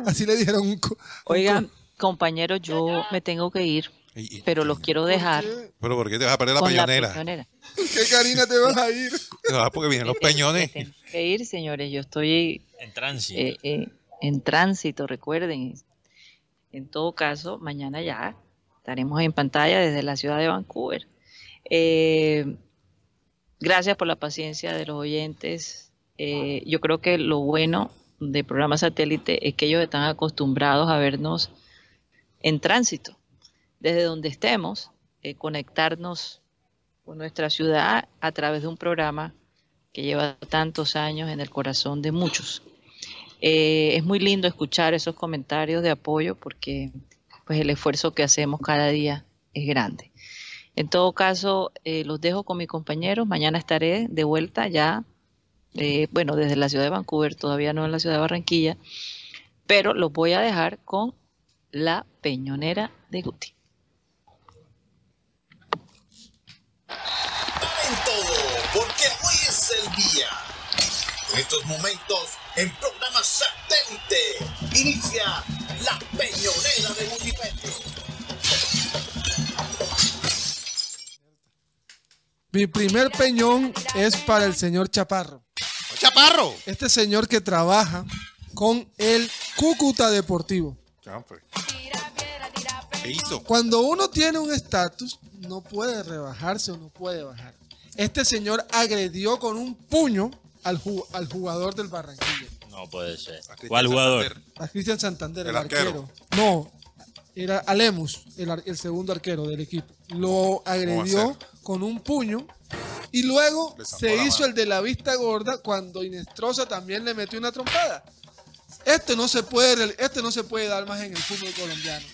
así le dijeron un... co- Oigan, co- compañeros, yo me tengo que ir, Y- y- pero los quiero dejar ¿Por qué? Pero ¿por qué te vas a perder la peñonera? ¿Qué Karina te vas a ir? Ah, porque vienen los peñones. tengo que ir, señores. Yo estoy En tránsito. eh, eh, en tránsito, recuerden. En todo caso, mañana ya estaremos en pantalla desde la ciudad de Vancouver. Eh, gracias por la paciencia de los oyentes. Eh, yo creo que lo bueno del programa satélite es que ellos están acostumbrados a vernos en tránsito, desde donde estemos, eh, conectarnos con nuestra ciudad a través de un programa que lleva tantos años en el corazón de muchos. Eh, es muy lindo escuchar esos comentarios de apoyo porque pues el esfuerzo que hacemos cada día es grande. En todo caso, eh, los dejo con mis compañeros. Mañana estaré de vuelta ya, eh, bueno, desde la ciudad de Vancouver, todavía no en la ciudad de Barranquilla, pero los voy a dejar con la peñonera de Guti. en todo, porque hoy es el día. En estos momentos, en programa satélite, inicia la peñonera de Multimedia. Mi primer peñón es para el señor Chaparro. ¡Chaparro! Este señor que trabaja con el Cúcuta Deportivo. ¿Qué hizo? Cuando uno tiene un estatus, no puede rebajarse o no puede bajar. Este señor agredió con un puño al, ju- al jugador del Barranquilla, No puede ser. ¿Cuál jugador? Santander. a Cristian Santander, el, El arquero. arquero. No, era Alemus, el, segundo arquero del equipo. Lo agredió? Con un puño y luego se hizo el de la vista gorda cuando Inestrosa también le metió una trompada. Este no se puede, este no se puede dar más en el fútbol colombiano.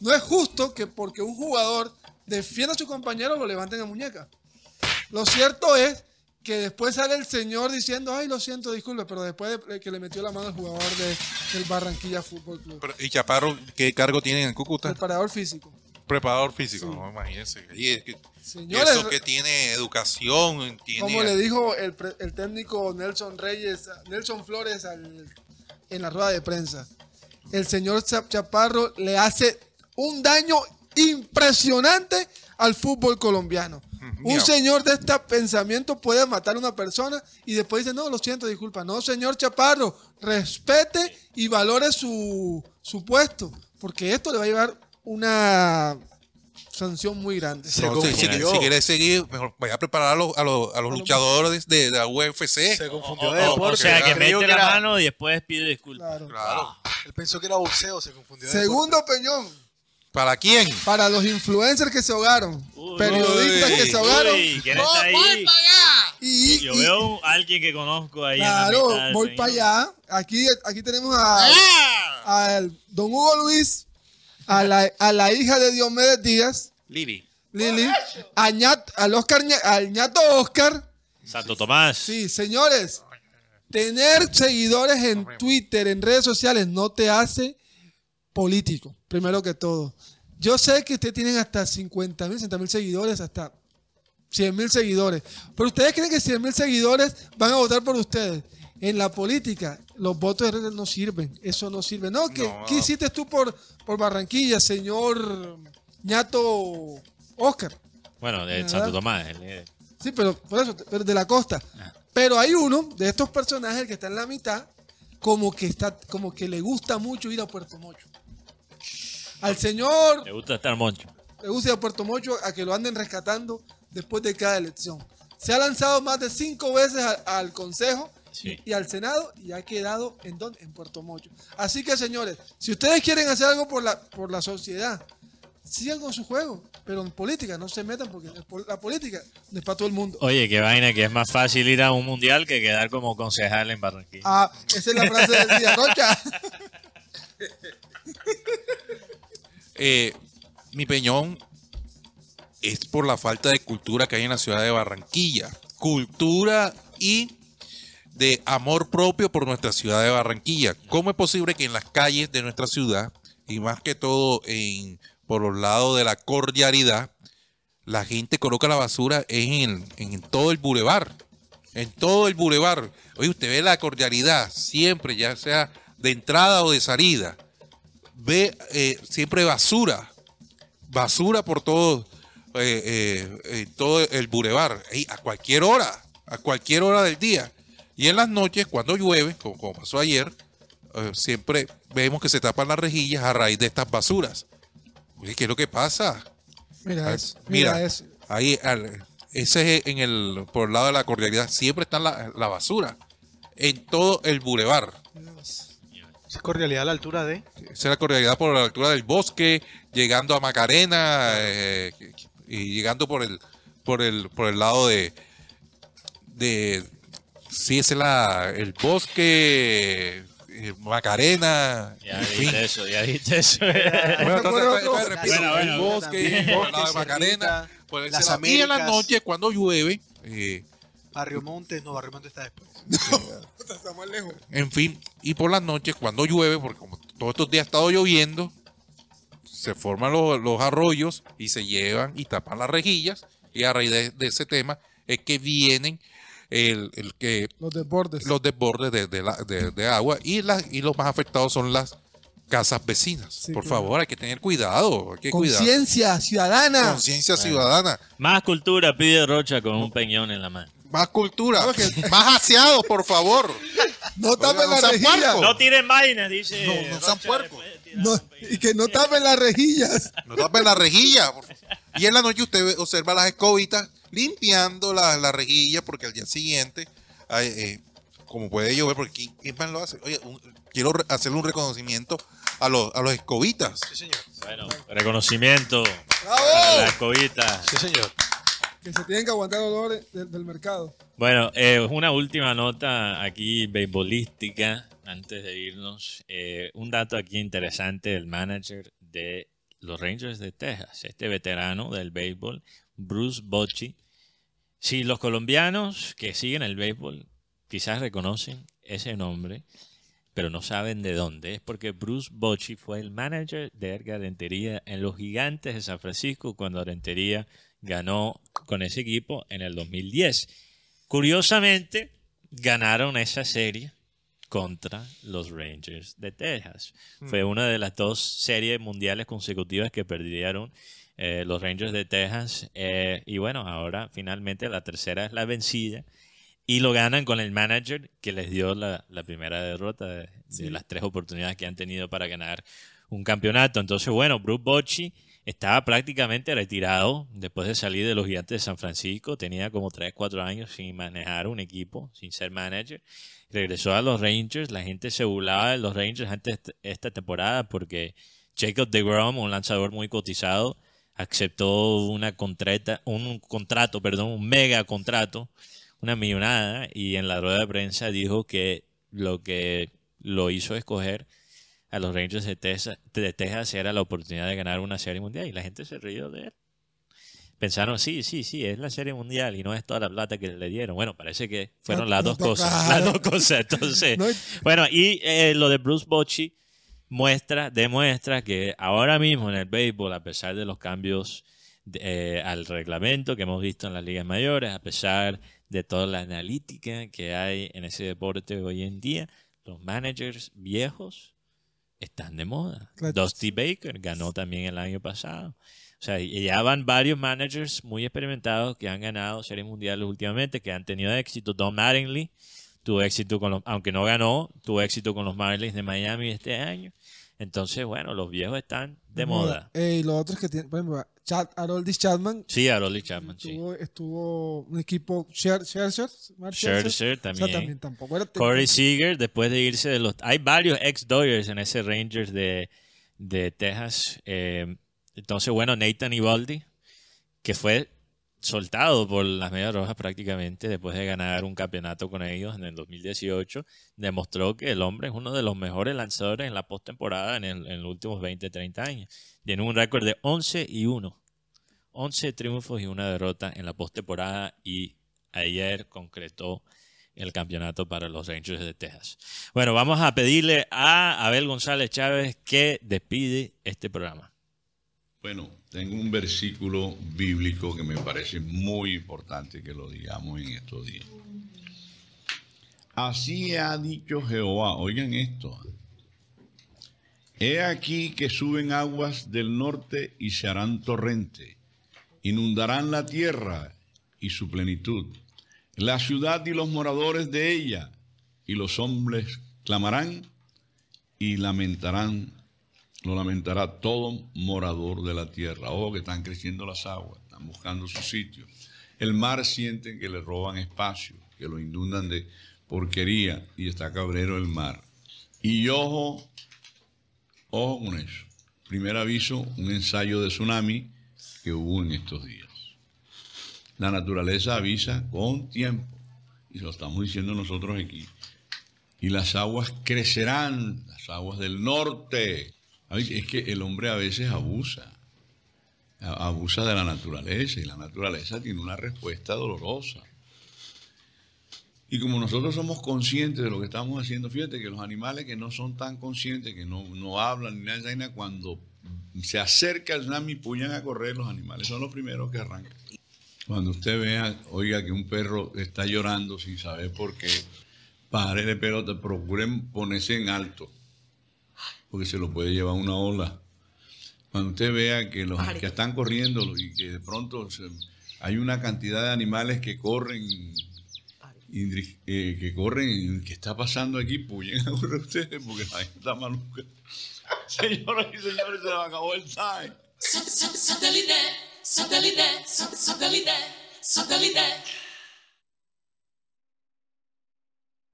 No es justo que porque un jugador defienda a su compañero lo levanten a muñeca. Lo cierto es que después sale el señor diciendo, ay, lo siento, disculpe, pero después de que le metió la mano al jugador de- del Barranquilla Fútbol Club. Pero, ¿Y Chaparro qué cargo tiene en el Cúcuta? Preparador físico. Preparador físico, no, imagínense. Y, es que- y Señores, eso que tiene educación, tiene... como le dijo el, pre- el técnico Nelson Reyes, Nelson Flores al- en la rueda de prensa, el señor Cha- Chaparro le hace un daño impresionante al fútbol colombiano. Un señor de este pensamiento puede matar a una persona y después dice, no, lo siento, disculpa. No, señor Chaparro, respete y valore su, su puesto, porque esto le va a llevar una sanción muy grande. Se No, si, si- confundió. si quiere seguir, mejor vaya a preparar a los, a los, a los luchadores de, de la UFC. Se O, confundió o- de o deporte. sea, que mete que la mano y después pide disculpas. Claro. Claro. Él pensó que era boxeo, se confundió. de Segundo peñón, ¿Para quién? para los influencers que se ahogaron, Uy. periodistas que se ahogaron. Uy, ¿quién está ahí? Y, Yo y- veo a alguien que conozco ahí. en la claro, mitad voy para allá. Aquí, aquí tenemos a, al don Hugo Luis, a la, a la hija de Diomedes Díaz, Lili. Lili, a Ñat- al, Oscar, Ña- al ñato Oscar. Santo Tomás. Sí, señores, tener seguidores en Twitter, en redes sociales, no te hace político, primero que todo. Yo sé que ustedes tienen hasta 50 mil, 60 mil seguidores, hasta 100 mil seguidores. Pero ustedes creen que 100 mil seguidores van a votar por ustedes. En la política, los votos de redes no sirven. Eso no sirve. No, que, No. ¿qué hiciste tú por, por Barranquilla, señor ñato Oscar? Bueno, de ¿Verdad? Santo Tomás. es- Sí, pero por eso, pero de la costa. Pero hay uno de estos personajes que está en la mitad, como que está, como que le gusta mucho ir a Puerto Mocho. Al señor Le gusta estar moncho. le gusta ir a Puerto Mocho a que lo anden rescatando después de cada elección. Se ha lanzado más de cinco veces al, al Consejo Sí. y al Senado y ha quedado en dónde? En Puerto Mocho. Así que señores, si ustedes quieren hacer algo por la, por la sociedad, sigan con su juego, pero en política no se metan porque la política no es para todo el mundo. Oye, qué vaina que es más fácil ir a un mundial que quedar como concejal en Barranquilla. Ah, esa es la frase del día, Rocha. Eh, mi peñón es por la falta de cultura que hay en la ciudad de Barranquilla. Cultura y de amor propio por nuestra ciudad de Barranquilla. ¿Cómo es posible que en las calles de nuestra ciudad, y más que todo en, por los lados de la cordialidad, la gente coloca la basura en, en todo el bulevar? En todo el bulevar. Oye, usted ve la cordialidad siempre, ya sea de entrada o de salida ve eh, siempre basura, basura por todo, eh, eh, todo el bulevar, a cualquier hora, a cualquier hora del día. Y en las noches, cuando llueve, como, como pasó ayer, eh, siempre vemos que se tapan las rejillas a raíz de estas basuras. Oye, ¿qué es lo que pasa? Mira Ah, eso, mira, mira, eso. ahí, al- ese es en el, por el lado de la cordialidad, siempre está la, la basura, en todo el bulevar. Esa cordialidad a la altura de. Esa es la cordialidad por la altura del bosque, llegando a Macarena eh, y llegando por el por el por el lado de de sí ese es la el bosque eh, Macarena Ya dijiste eso, ya dijiste eso. Bueno, entonces, Bueno, pues, pues, repito, bueno, bueno. el bosque, el lado de Macarena, por el Las Senado. y en Américas. noches cuando llueve, eh, Barrio Montes, no, Barrio Montes está después. Estamos lejos. En fin, y por las noches, cuando llueve, porque como todos estos días ha estado lloviendo, se forman los, los arroyos y se llevan y tapan las rejillas. Y a raíz de, de ese tema es que vienen el, el que Los desbordes. los desbordes de, de la- de- de agua y, las y los más afectados son las casas vecinas. Sí, por claro. favor, hay que tener cuidado. Hay que cuidar. Conciencia ciudadana. Conciencia ciudadana. Más cultura pide Rocha con un peñón en la mano. Más cultura. Más aseado, por favor. No tapen no la rejilla. No tiren vainas, dice. No, no sean puercos. No, y que no tapen las rejillas. No tapen la rejilla. por- Y en la noche usted observa las escobitas limpiando la, la rejilla porque al día siguiente, eh, como puede llover, porque ¿quién, quién más lo hace? Oye, un- quiero hacerle un reconocimiento a los, a los escobitas. Sí, señor. Bueno, reconocimiento. ¡Bravo! para La escobita. Sí, señor. Que se tienen que aguantar olores del, del mercado. Bueno, eh, una última nota aquí beisbolística antes de irnos. Eh, un dato aquí interesante del manager de los Rangers de Texas, este veterano del béisbol, Bruce Bochy. Si los colombianos que siguen el béisbol quizás reconocen ese nombre, pero no saben de dónde. Es porque Bruce Bochy fue el manager de Edgar Rentería en los Gigantes de San Francisco cuando Rentería ganó con ese equipo en el 2010. Curiosamente, ganaron esa serie contra los Rangers de Texas. Fue una de las dos series mundiales consecutivas que perdieron eh, los Rangers de Texas. eh, y bueno, ahora finalmente la tercera es la vencida. Y lo ganan con el manager que les dio la, la primera derrota de, de las tres oportunidades que han tenido para ganar un campeonato. Entonces, bueno, Bruce Bochy estaba prácticamente retirado después de salir de los Gigantes de San Francisco. Tenía como 3, 4 años sin manejar un equipo, sin ser manager. Regresó a los Rangers. La gente se burlaba de los Rangers antes de esta temporada porque Jacob DeGrom, un lanzador muy cotizado, aceptó una contrata, un contrato, perdón, un mega contrato, una millonada, y en la rueda de prensa dijo que lo que lo hizo escoger a los Rangers de Texas, de Texas era la oportunidad de ganar una serie mundial y la gente se rió de él. Pensaron, sí, sí, sí, es la serie mundial y no es toda la plata que le dieron. Bueno, parece que fueron No, las no, dos cosas. Las dos cosas. Entonces, No, bueno, y eh, lo de Bruce Bochy muestra, demuestra que ahora mismo en el béisbol, a pesar de los cambios de- eh, al reglamento que hemos visto en las ligas mayores, a pesar de toda la analítica que hay en ese deporte hoy en día, los managers viejos están de moda. Claro. Dusty Baker ganó también el año pasado. O sea, ya van varios managers muy experimentados que han ganado series mundiales últimamente, que han tenido éxito. Don Mattingly tuvo éxito con los, aunque no ganó, tuvo éxito con los Marlins de Miami este año. Entonces, bueno, los viejos están de moda. Eh, y los otros que tienen, por ejemplo, Chad, Haroldis Chapman Sí, Aroldis Chapman, sí. estuvo, estuvo un equipo Scher- Scherzer, Scherzer O sea, también. también tampoco era Corey Seager, después de irse de los... Hay varios ex-Dodgers en ese Rangers de, de Texas. Eh, entonces, bueno, Nathan Ivaldi, que fue soltado por las Medias Rojas prácticamente después de ganar un campeonato con ellos en el 2018, demostró que el hombre es uno de los mejores lanzadores en la postemporada en, en los últimos 20, 30 años. Tiene un récord de 11 y 1. 11 triunfos y una derrota en la postemporada y ayer concretó el campeonato para los Rangers de Texas. Bueno, vamos a pedirle a Abel González Chávez que despide este programa. Bueno, tengo un versículo bíblico que me parece muy importante que lo digamos en estos días. Así ha dicho Jehová, oigan esto. He aquí que suben aguas del norte y se harán torrente, inundarán la tierra y su plenitud, la ciudad y los moradores de ella, y los hombres clamarán y lamentarán lo lamentará todo morador de la tierra. Ojo que están creciendo las aguas, están buscando su sitio. El mar sienten que le roban espacio, que lo inundan de porquería y está cabrero el mar. Y ojo, ojo con eso. Primer aviso, un ensayo de tsunami que hubo en estos días. La naturaleza avisa con tiempo, y lo estamos diciendo nosotros aquí. Y las aguas crecerán, las aguas del norte. Es que el hombre a veces abusa, abusa de la naturaleza y la naturaleza tiene una respuesta dolorosa. Y como nosotros somos conscientes de lo que estamos haciendo, fíjate que los animales que no son tan conscientes, que no, no hablan ni nada cuando se acerca el tsunami, puyan a correr los animales, son los primeros que arrancan. Cuando usted vea, oiga, que un perro está llorando sin saber por qué, párele pelota, procuren ponerse en alto porque se lo puede llevar una ola. Cuando usted vea que los que están corriendo y que de pronto se- hay una cantidad de animales que corren, indri- eh, que corren, ¿qué está pasando aquí? Puyen a correr ustedes porque la gente está maluca. Señoras y señores, se nos acabó el time. Satellite, satellite, satellite, satellite.